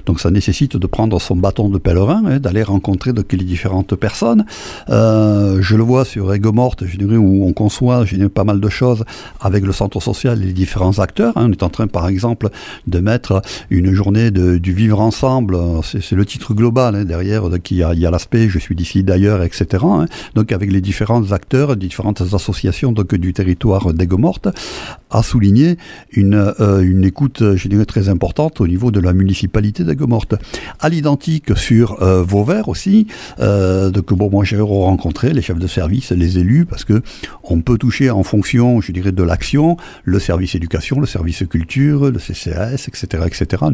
Donc ça nécessite de prendre son bâton de pèlerin, hein, d'aller rencontrer donc, les différentes personnes. Euh, je le vois sur Aigues Morte, je dirais, où on conçoit je dirais, pas mal de choses avec le centre social et les différents acteurs. hein. On est en train, par exemple, de mettre une journée de, du vivre ensemble. C'est le titre global. hein. Derrière, il y a, l'aspect je suis d'ici, d'ailleurs, etc. hein. Donc avec les différents acteurs, différentes associations donc, du territoire d'Aigues Morte, a souligné une, euh, une écoute, je dirais, très importante au niveau de la municipalité d'Aigues Morte. À l'identique sur euh, Vauvert aussi, euh, donc bon, moi j'ai rencontré les chefs de service, les élus, parce que on peut toucher en fonction, je dirais, de l'action, le service éducation, le service culture, le CCAS, etc., etc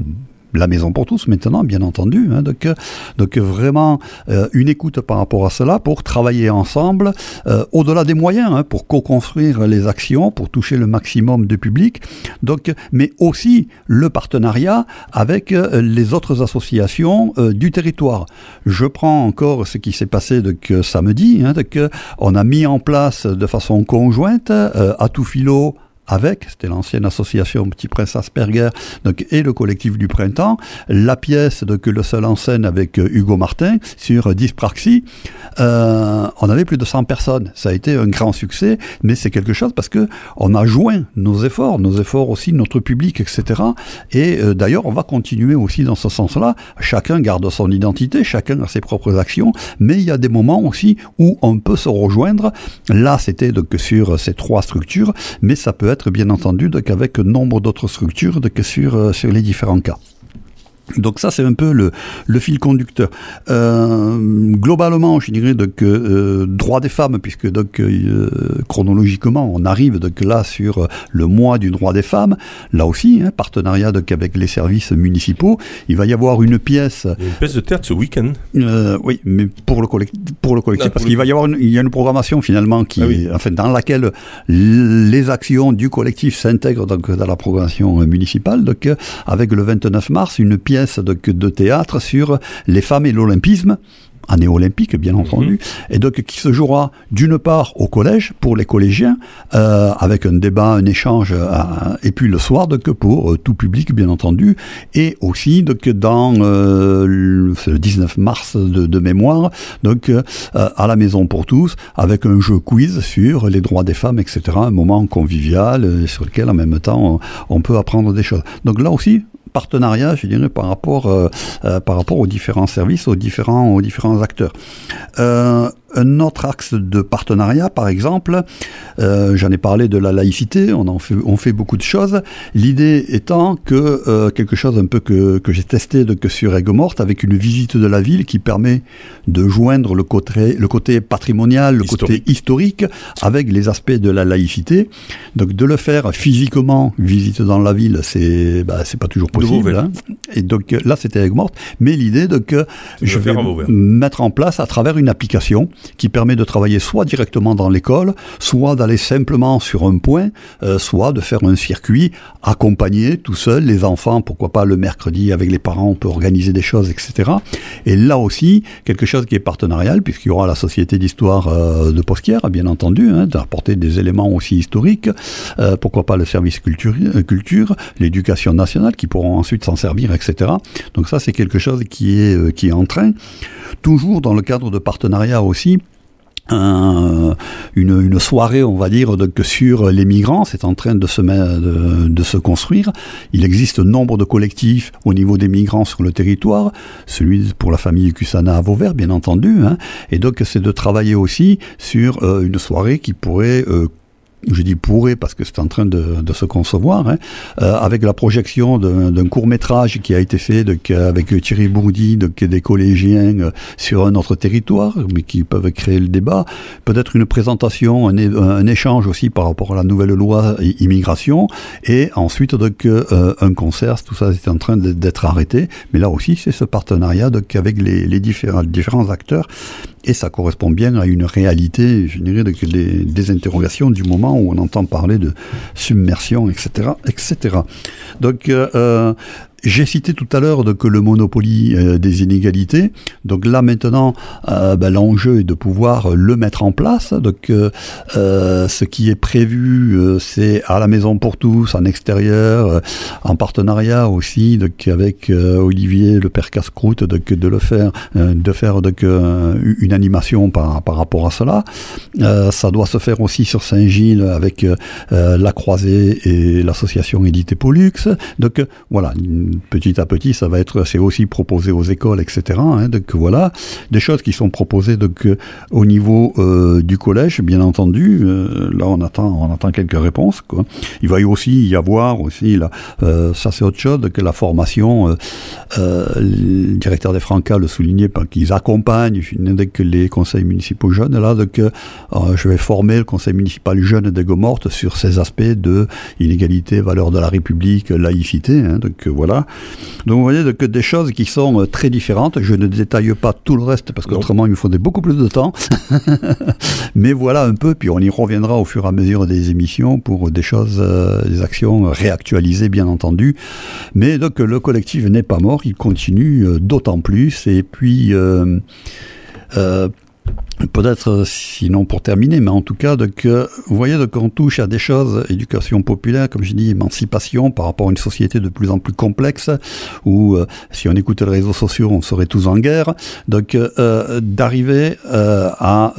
la maison pour tous maintenant, bien entendu. Hein, donc, euh, donc vraiment euh, une écoute par rapport à cela pour travailler ensemble, euh, au-delà des moyens, hein, pour co-construire les actions, pour toucher le maximum de public. Donc, mais aussi le partenariat avec euh, les autres associations du territoire. Je prends encore ce qui s'est passé donc, samedi. Hein, donc, on a mis en place de façon conjointe à tout philo avec, c'était l'ancienne association Petit Prince Asperger, donc, et le collectif du printemps, la pièce de que le seul en scène avec euh, Hugo Martin sur Dyspraxie. Euh, on avait plus de 100 personnes. Ça a été un grand succès, mais c'est quelque chose parce que on a joint nos efforts, nos efforts aussi, notre public, etc. Et euh, d'ailleurs, on va continuer aussi dans ce sens-là. Chacun garde son identité, chacun a ses propres actions, mais il y a des moments aussi où on peut se rejoindre. Là, c'était donc sur ces trois structures, mais ça peut être bien entendu donc avec nombre d'autres structures donc sur, euh, sur les différents cas. Donc ça c'est un peu le, le fil conducteur. Euh, globalement, je dirais donc euh, droit des femmes, puisque donc euh, chronologiquement on arrive donc là sur le mois du droit des femmes. Là aussi, hein, partenariat donc avec les services municipaux. Il va y avoir une pièce. Il y a une pièce de théâtre ce week-end. Oui, mais pour le collectif, pour le collectif, Non, parce qu'il va y avoir une, il y a une programmation finalement qui, Ah oui. enfin, dans laquelle les actions du collectif s'intègrent donc dans la programmation municipale. Donc, avec le 29 mars, une pièce de théâtre sur les femmes et l'olympisme année olympique bien entendu, et donc qui se jouera d'une part au collège pour les collégiens, euh, avec un débat, un échange, euh, et puis le soir donc pour euh, tout public bien entendu, et aussi donc dans le, c'est le 19 mars de, de mémoire, donc à la maison pour tous, avec un jeu quiz sur les droits des femmes, etc. Un moment convivial sur lequel en même temps on, on peut apprendre des choses. Donc là aussi partenariat, je dirais, par rapport, euh, euh, par rapport aux différents services, aux différents, aux différents acteurs. Euh, un autre axe de partenariat, par exemple, euh, j'en ai parlé de la laïcité, on en fait, on fait beaucoup de choses. L'idée étant que euh, quelque chose un peu que, que j'ai testé de, que sur Aigues-Mortes, avec une visite de la ville qui permet de joindre le côté, le côté patrimonial, le côté historique, avec les aspects de la laïcité. Donc de le faire physiquement, visite dans la ville, c'est bah, c'est pas toujours possible. Hein. Et donc là, c'était Aigues-Mortes. Mais l'idée de que je vais mettre en place à travers une application qui permet de travailler soit directement dans l'école, soit d'aller simplement sur un point, euh, soit de faire un circuit accompagné tout seul, les enfants, pourquoi pas le mercredi avec les parents, on peut organiser des choses, etc. Et là aussi, quelque chose qui est partenarial, puisqu'il y aura la Société d'Histoire euh, de Posquière, bien entendu, hein, d'apporter des éléments aussi historiques, euh, pourquoi pas le service culture, l'éducation nationale, qui pourront ensuite s'en servir, etc. Donc ça, c'est quelque chose qui est, qui est en train, toujours dans le cadre de partenariat aussi, un- une, une soirée, on va dire, de, sur les migrants. C'est en train de se, de se construire. Il existe nombre de collectifs au niveau des migrants sur le territoire. Celui pour la famille Kusana à Vauvert, bien entendu. hein. Et donc, c'est de travailler aussi sur euh, une soirée qui pourrait euh, je dis pourrait parce que c'est en train de, de se concevoir, hein, euh, avec la projection d'un court métrage qui a été fait de, avec Thierry Bourdi, de, des collégiens euh, sur un autre territoire, mais qui peuvent créer le débat. Peut-être une présentation, un, un échange aussi par rapport à la nouvelle loi immigration, et ensuite donc euh, un concert. Tout ça est en train d'être arrêté, mais là aussi c'est ce partenariat donc avec les, les différents, différents acteurs et ça correspond bien à une réalité, je dirais, de, des, des interrogations du moment où on entend parler de submersion, etc., etc. Donc, euh, euh, j'ai cité tout à l'heure donc, le monopoly euh, des inégalités. Donc là maintenant, euh, ben, l'enjeu est de pouvoir le mettre en place. Donc euh, euh, ce qui est prévu, euh, c'est à la maison pour tous, en extérieur, euh, en partenariat aussi donc, avec euh, Olivier le père Casse-Croûte, de le faire, euh, de faire donc, euh, une animation par, par rapport à cela. Euh, ça doit se faire aussi sur Saint-Gilles avec euh, la Croisée et l'association Édité Pollux. Donc euh, voilà, petit à petit, ça va être, c'est aussi proposé aux écoles, etc. hein. donc voilà, des choses qui sont proposées donc euh, au niveau euh, du collège, bien entendu. Euh, là, on attend, on attend quelques réponses. Il va aussi y avoir aussi là, ça c'est autre chose que la formation. Le directeur des Francas le soulignait, qu'ils accompagnent que les conseils municipaux jeunes. Là, donc, je vais former le conseil municipal jeune de Gomorte sur ces aspects de inégalité, valeur de la République, laïcité. Hein, donc voilà. Donc vous voyez donc, des choses qui sont euh, très différentes. Je ne détaille pas tout le reste parce qu'autrement il me faudrait beaucoup plus de temps. [LAUGHS] Mais voilà un peu, puis on y reviendra au fur et à mesure des émissions pour des choses, euh, des actions réactualisées bien entendu. Mais donc le collectif n'est pas mort, il continue euh, d'autant plus. Et puis euh, euh, Peut-être, euh, sinon pour terminer, mais en tout cas, donc, vous voyez, donc, on touche à des choses, éducation populaire, comme je dis, émancipation par rapport à une société de plus en plus complexe, où euh, si on écoutait les réseaux sociaux, on serait tous en guerre. Donc, euh, d'arriver à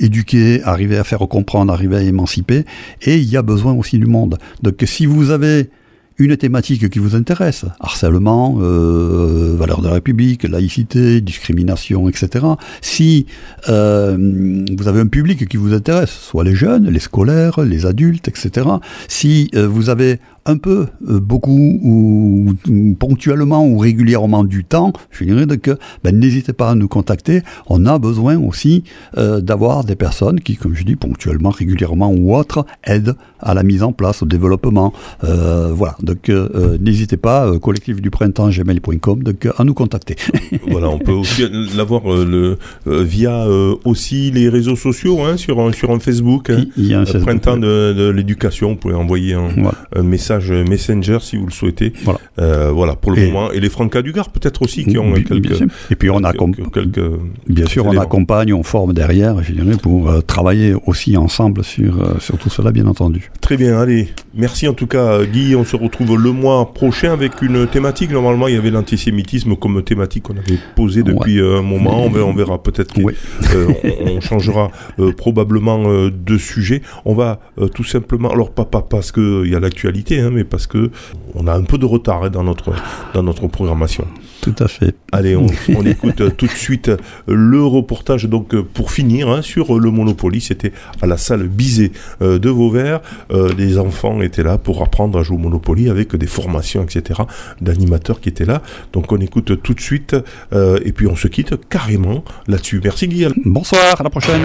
éduquer, arriver à faire comprendre, arriver à émanciper, et il y a besoin aussi du monde. Donc, si vous avez une thématique qui vous intéresse, harcèlement, euh, valeurs de la République, laïcité, discrimination, etc. Si euh, vous avez un public qui vous intéresse, soit les jeunes, les scolaires, les adultes, etc. Si euh, vous avez un peu, euh, beaucoup, ou, ou, ponctuellement ou régulièrement du temps, je dirais que ben, n'hésitez pas à nous contacter. On a besoin aussi euh, d'avoir des personnes qui, comme je dis, ponctuellement, régulièrement ou autre, aident à la mise en place, au développement. Euh, voilà, donc euh, n'hésitez pas, euh, collectif du printemps gmail.com, donc à nous contacter. [LAUGHS] voilà, on peut aussi l'avoir le, via aussi les réseaux sociaux, hein, sur, un, sur un Facebook. Hein, il y a un Facebook, printemps de, de l'éducation, vous pouvez envoyer un, voilà. un message Messenger si vous le souhaitez. Voilà, euh, voilà pour le et moment. Et les Francas du Gard peut-être aussi qui ont bien, quelques. Bien et puis on accompagne. Quelques, bien sûr, on accompagne, on forme derrière, je dirais, pour euh, travailler aussi ensemble sur, euh, sur tout cela, bien entendu. Très bien, allez. Merci en tout cas, Guy. On se retrouve le mois prochain avec une thématique. Normalement, il y avait l'antisémitisme comme thématique qu'on avait posée depuis ouais. un moment. On verra, on verra peut-être qu'on ouais. on, on, changera euh, probablement euh, de sujet. On va euh, tout simplement, alors pas, pas parce qu'il y a l'actualité, hein, mais parce que on a un peu de retard hein, dans notre dans notre programmation. Tout à fait. Allez, on, [LAUGHS] on écoute tout de suite le reportage. Donc, pour finir, hein, sur le Monopoly, c'était à la salle Bizet euh, de Vauvert. Euh, les enfants étaient là pour apprendre à jouer au Monopoly avec des formations, etc., d'animateurs qui étaient là. Donc, on écoute tout de suite euh, et puis on se quitte carrément là-dessus. Merci Guillaume. Bonsoir, à la prochaine.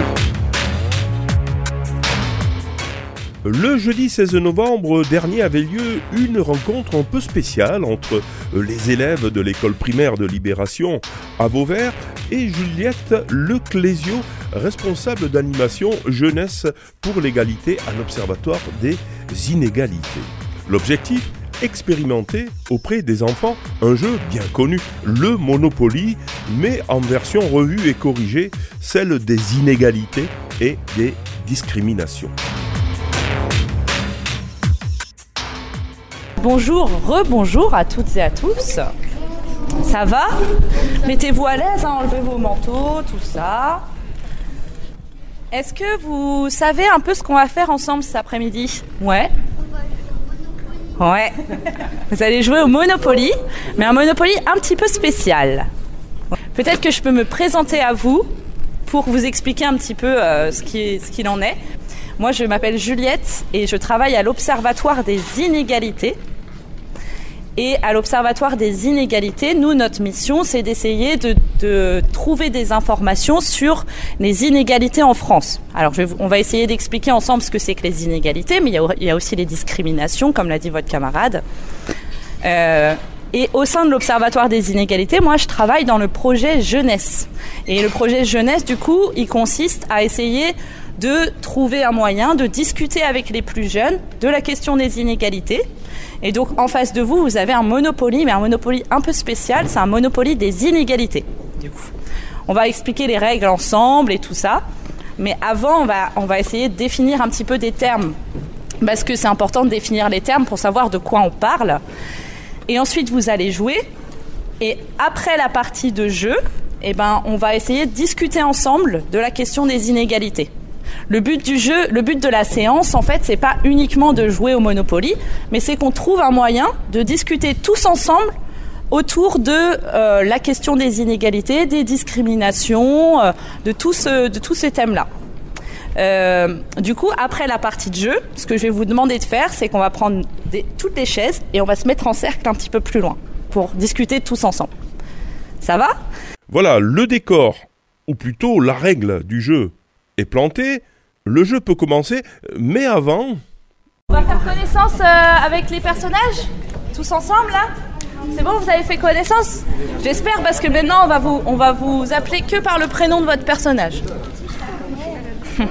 Le jeudi 16 novembre dernier avait lieu une rencontre un peu spéciale entre les élèves de l'école primaire de Libération à Vauvert et Juliette Leclésio, responsable d'animation jeunesse pour l'égalité à l'Observatoire des inégalités. L'objectif expérimenter auprès des enfants un jeu bien connu, le Monopoly, mais en version revue et corrigée, celle des inégalités et des discriminations. Bonjour, rebonjour à toutes et à tous. Ça va? Mettez-vous à l'aise, hein, enlevez vos manteaux, tout ça. Est-ce que vous savez un peu ce qu'on va faire ensemble cet après-midi? Ouais Ouais. Vous allez jouer au Monopoly, mais un Monopoly un petit peu spécial. Peut-être que je peux me présenter à vous pour vous expliquer un petit peu euh, ce qu'il ce qu'il en est. Moi, je m'appelle Juliette et je travaille à l'Observatoire des inégalités. Et à l'Observatoire des inégalités, nous, notre mission, c'est d'essayer de, trouver des informations sur les inégalités en France. Alors, on va essayer d'expliquer ensemble ce que c'est que les inégalités, mais il y a, il y a aussi les discriminations, comme l'a dit votre camarade. Euh, et au sein de l'Observatoire des inégalités, moi, je travaille dans le projet jeunesse. Et le projet jeunesse, du coup, il consiste à essayer de trouver un moyen de discuter avec les plus jeunes de la question des inégalités. Et donc, en face de vous, vous avez un monopoly, mais un monopoly un peu spécial, c'est un monopoly des inégalités. Du coup, on va expliquer les règles ensemble et tout ça. Mais avant, on va, on va essayer de définir un petit peu des termes. Parce que c'est important de définir les termes pour savoir de quoi on parle. Et ensuite, vous allez jouer. Et après la partie de jeu, eh ben, on va essayer de discuter ensemble de la question des inégalités. Le but du jeu, le but de la séance, en fait, c'est pas uniquement de jouer au Monopoly, mais c'est qu'on trouve un moyen de discuter tous ensemble autour de euh, la question des inégalités, des discriminations, euh, de, tous ces thèmes-là. Euh, du coup, après la partie de jeu, ce que je vais vous demander de faire, c'est qu'on va prendre toutes les chaises et on va se mettre en cercle un petit peu plus loin pour discuter tous ensemble. Ça va? Voilà, le décor, ou plutôt la règle du jeu, est plantée. Le jeu peut commencer, mais avant, On va faire connaissance euh, avec les personnages Tous ensemble là C'est bon, vous avez fait connaissance? J'espère parce que maintenant on va, vous, on va vous appeler que par le prénom de votre personnage. [LAUGHS]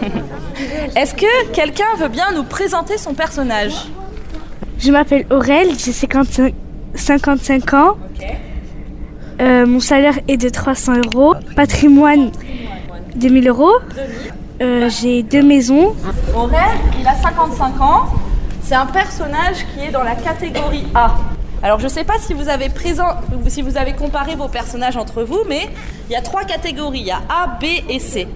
Est-ce que quelqu'un veut bien nous présenter son personnage? Je m'appelle Aurel, j'ai 55, 55 ans. Euh, mon salaire est de 300 euros. Patrimoine, 2000 euros. Euh, j'ai deux maisons. Aurel, il a 55 ans. C'est un personnage qui est dans la catégorie A. Alors je ne sais pas si vous avez présent, si vous avez comparé vos personnages entre vous, mais il y a trois catégories. Il y a A, B et C.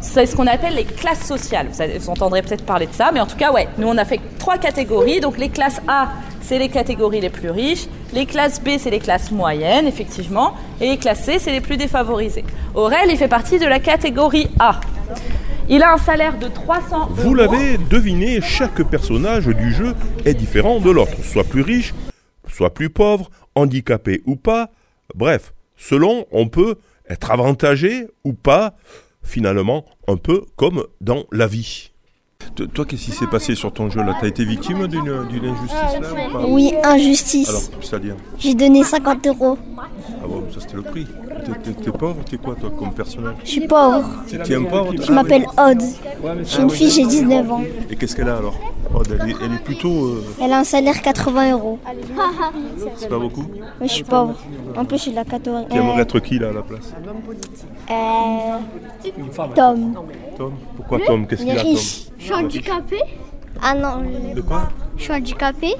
C'est ce qu'on appelle les classes sociales. Vous, entendrez peut-être parler de ça, mais en tout cas, ouais. Nous, on a fait trois catégories. Donc les classes A, c'est les catégories les plus riches. Les classes B, c'est les classes moyennes, effectivement. Et les classes C, c'est les plus défavorisées. Aurel, il fait partie de la catégorie A. Il a un salaire de 300 vous l'avez deviné, chaque personnage du jeu est différent de l'autre, soit plus riche, soit plus pauvre, handicapé ou pas. Bref, selon, on peut être avantagé ou pas, finalement, un peu comme dans la vie. Toi, qu'est-ce qui s'est passé sur ton jeu là? T'as été victime d'une injustice là ou pas? Oui, injustice. Alors, c'est-à-dire J'ai donné 50 euros. Ah bon, ça c'était le prix. T'es- pauvre T'es quoi toi comme personnage? Je suis pauvre. Tu es un pauvre Je m'appelle Aude. Je suis une fille, j'ai 19 ans. Et qu'est-ce qu'elle a alors? Oh, elle, est, elle est plutôt... euh, Elle a un salaire 80 euros. c'est pas beaucoup? Mais je suis pauvre. En plus, je suis de la catégorie. Tu aimerais être qui là à la place? Euh, Tom. Tom? Pourquoi Tom? Qu'est-ce Il est qu'il a Tom suis handicapée Ah non. De quoi Je suis handicapée.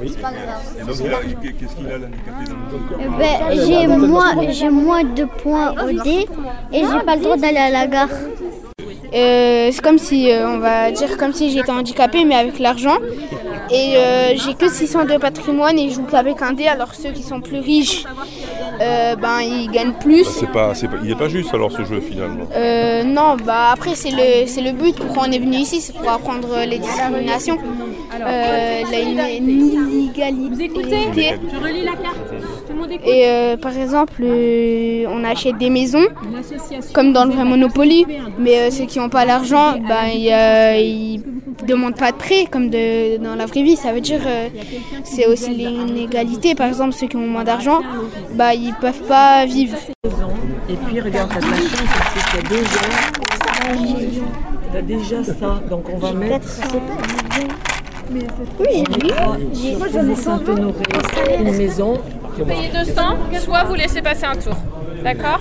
Oui. pas grave. Et donc, là, qu'est-ce qu'il a l'handicapé dans le Eh ben, j'ai moins, j'ai moins de points au dé et j'ai pas le droit d'aller à la gare. Euh, c'est comme si, euh, on va dire, comme si j'étais handicapée, mais avec l'argent. Et euh, j'ai que 600 de patrimoine et je joue qu'avec un dé, alors ceux qui sont plus riches, euh, ben, ils gagnent plus. C'est pas, c'est pas, il est pas juste alors ce jeu finalement. Euh, non, bah après c'est le, c'est le but pourquoi on est venu ici, c'est pour apprendre les discriminations, euh, la inégalité. Je relis la carte. Tout le monde écoute. Et euh, par exemple, euh, on achète des maisons, comme dans le vrai Monopoly, mais euh, ceux qui n'ont pas l'argent, ben, ils, euh, ils qui demandent pas de prêt, comme de, dans la vraie vie. Ça veut dire euh, c'est aussi l'inégalité. Par exemple, ceux qui ont moins d'argent, bah, ils peuvent pas vivre. Et puis regarde, t'as de la chance parce qu'il y a deux heures. T'as déjà ça, donc on va mettre. Oui, Moi j'en ai une maison. Vous payez 200, soit vous laissez passer un tour. D'accord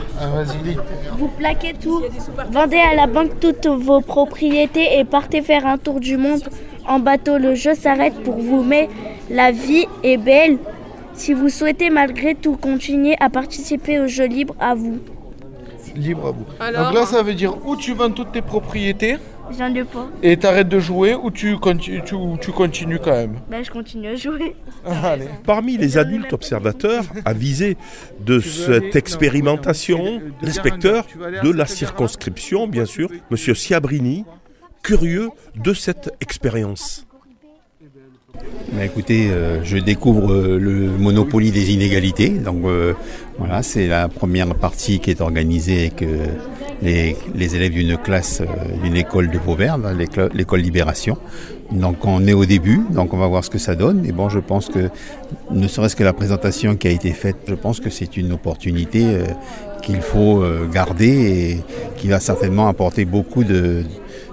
Vous plaquez tout, vendez à la banque toutes vos propriétés et partez faire un tour du monde en bateau. Le jeu s'arrête pour vous, mais la vie est belle. Si vous souhaitez malgré tout continuer à participer au jeu libre, à vous. Libre à vous. Alors Donc là, ça veut dire où tu vends toutes tes propriétés J'en ai pas. et t'arrêtes de jouer ou tu, conti- tu, ou tu continues quand même? Ben, je continue à jouer. Allez. Parmi les adultes observateurs avisés de cette expérimentation, l'inspecteur de la circonscription, bien sûr, M. Siabrini, curieux de cette expérience. Bah, écoutez, euh, je découvre euh, le Monopoly des inégalités. Donc euh, voilà, c'est la première partie qui est organisée avec euh, les, élèves d'une classe, euh, d'une école de l'école l'école Libération. Donc on est au début, donc on va voir ce que ça donne. Et bon, je pense que ne serait-ce que la présentation qui a été faite, je pense que c'est une opportunité euh, qu'il faut euh, garder et qui va certainement apporter beaucoup de,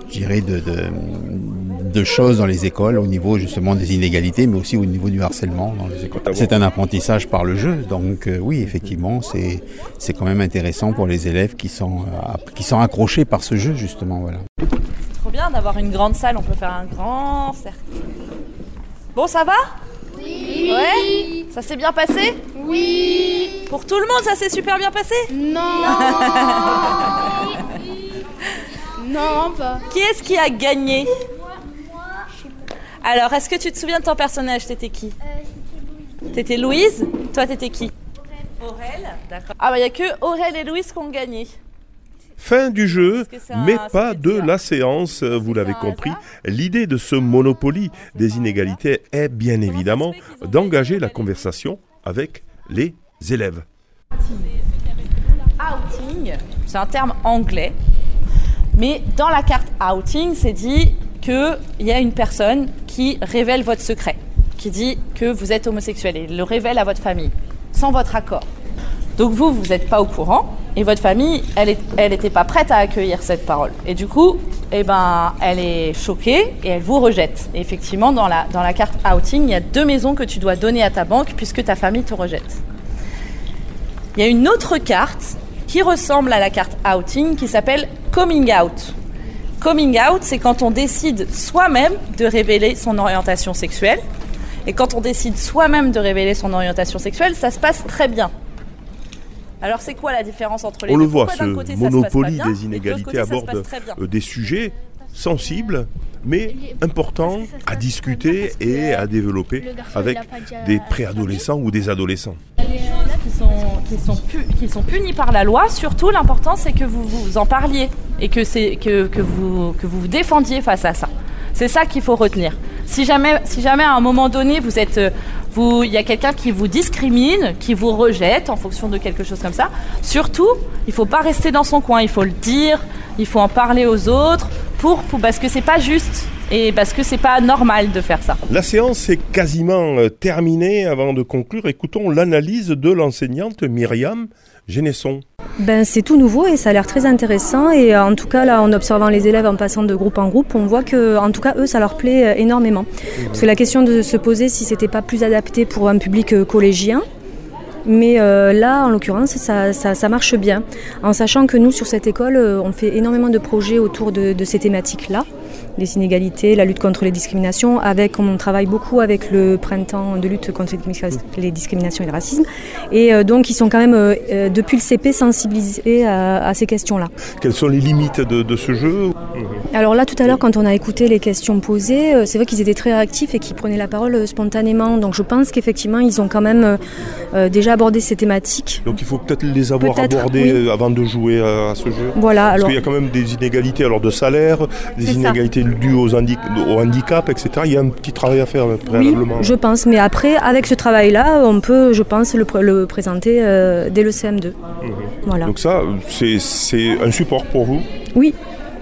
je dirais, de, de, de choses dans les écoles au niveau justement des inégalités, mais aussi au niveau du harcèlement dans les écoles. C'est un apprentissage par le jeu, donc euh, oui, effectivement, c'est c'est quand même intéressant pour les élèves qui sont euh, qui sont accrochés par ce jeu justement, voilà. C'est trop bien d'avoir une grande salle, on peut faire un grand cercle. Bon, ça va? Oui. Ouais? Ça s'est bien passé? Oui. Pour tout le monde, ça s'est super bien passé? Non. [LAUGHS] non, pas. Qui est-ce qui a gagné Alors, est-ce que tu te souviens de ton personnage? T'étais qui? T'étais Louise? Toi, t'étais qui? Aurel. D'accord. Ah, bah, il n'y a que Aurel et Louise qui ont gagné. Fin du jeu, un- mais pas de la séance, vous l'avez compris. L'idée de ce monopoly des inégalités est bien évidemment d'engager la conversation avec les élèves. Outing, c'est un terme anglais, mais dans la carte outing, c'est dit qu'il y a une personne qui révèle votre secret, qui dit que vous êtes homosexuel et le révèle à votre famille, sans votre accord. Donc vous, vous n'êtes pas au courant, et votre famille, elle n'était pas prête à accueillir cette parole. Et du coup, eh ben, elle est choquée et elle vous rejette. Et effectivement, dans la, dans la carte outing, il y a deux maisons que tu dois donner à ta banque puisque ta famille te rejette. Il y a une autre carte qui ressemble à la carte outing qui s'appelle coming out. Coming out, c'est quand on décide soi-même de révéler son orientation sexuelle. Et quand on décide soi-même de révéler son orientation sexuelle, ça se passe très bien. Alors c'est quoi la différence entre les On deux? le voit, Pourquoi ce côté, des inégalités aborde euh, des sujets sensibles, mais importants à discuter et à développer avec des préadolescents ou des adolescents. qui sont, qui, sont pu- qui sont punies par la loi. Surtout, l'important, c'est que vous vous en parliez et que, c'est, que, que, vous, que vous vous défendiez face à ça. C'est ça qu'il faut retenir. Si jamais, si jamais à un moment donné, vous êtes, euh, vous, il y a quelqu'un qui vous discrimine, qui vous rejette en fonction de quelque chose comme ça, surtout, il faut pas rester dans son coin. Il faut le dire, il faut en parler aux autres, parce que c'est pas juste et parce que c'est pas normal de faire ça. La séance est quasiment euh, terminée. Avant de conclure, écoutons l'analyse de l'enseignante Myriam Génesson. Ben, c'est tout nouveau et ça a l'air très intéressant. Et euh, en tout cas, là, en observant les élèves en passant de groupe en groupe, on voit que, en tout cas, eux, ça leur plaît euh, énormément. Parce que la question de se poser si c'était pas plus adapté pour un public euh, collégien. Mais euh, là, en l'occurrence, ça, ça- ça marche bien. En sachant que nous, sur cette école, on fait énormément de projets autour de, de ces thématiques-là, les inégalités, la lutte contre les discriminations. Avec, on travaille beaucoup avec le printemps de lutte contre les discriminations- et le racisme. Et euh, donc, ils sont quand même, euh, euh, depuis le CP, sensibilisés à, à ces questions-là. Quelles sont les limites de, de ce jeu Alors là, tout à l'heure, quand on a écouté les questions posées, c'est vrai qu'ils étaient très réactifs et qu'ils prenaient la parole spontanément. Donc je pense qu'effectivement, ils ont quand même euh, déjà abordé ces thématiques. Donc il faut peut-être les avoir Peut-être, abordées oui. avant de jouer à, à ce jeu. Voilà, Parce alors- qu'il y a quand même des inégalités alors de salaire, des inégalités dues aux au handicap, etc. Il y a un petit travail à faire euh, Oui, préalablement. je pense. Mais après, avec ce travail-là, on peut, je pense, le, pr- le présenter euh, dès le CM2. Mhm. Voilà. Donc ça, c'est un support pour vous? Oui,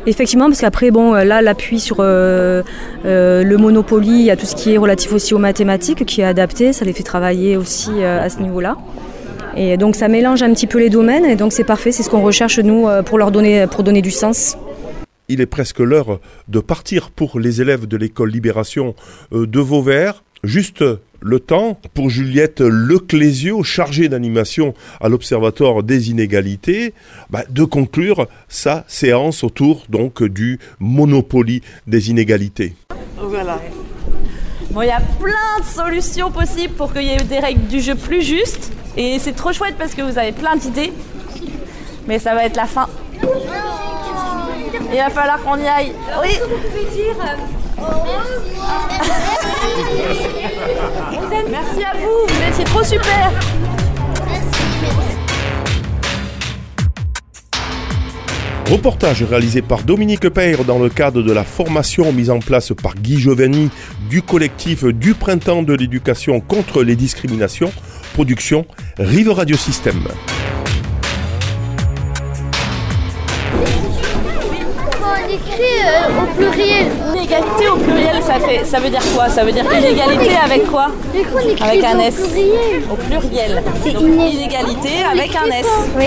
Effectivement, parce qu'après, bon, là, l'appui sur euh, euh, le Monopoly, il y a tout ce qui est relatif aussi aux mathématiques qui est adapté, ça les fait travailler aussi euh, à ce niveau-là. Et donc ça mélange un petit peu les domaines, et donc c'est parfait, c'est ce qu'on recherche nous euh, pour leur donner, pour donner du sens. Il est presque l'heure de partir pour les élèves de l'école Libération euh, de Vauvert. Juste le temps pour Juliette Leclésio, chargée d'animation à l'Observatoire des inégalités, bah, de conclure sa séance autour donc du Monopoly des inégalités. Voilà. Bon, il y a plein de solutions possibles pour qu'il y ait des règles du jeu plus justes. Et c'est trop chouette parce que vous avez plein d'idées. Mais ça va être la fin. Il va falloir qu'on y aille. Oui. [LAUGHS] Merci à vous, vous étiez trop super. Reportage réalisé par Dominique Peyre dans le cadre de la formation mise en place par Guy Giovanni du collectif du printemps de l'éducation contre les discriminations, production Rive Radio Système. Euh, au pluriel. Inégalité au pluriel, ça, fait, ça veut dire quoi? Ça veut dire inégalité avec quoi? Avec un au S. pluriel. Au pluriel. C'est Donc, iné- inégalité avec un S. Oui.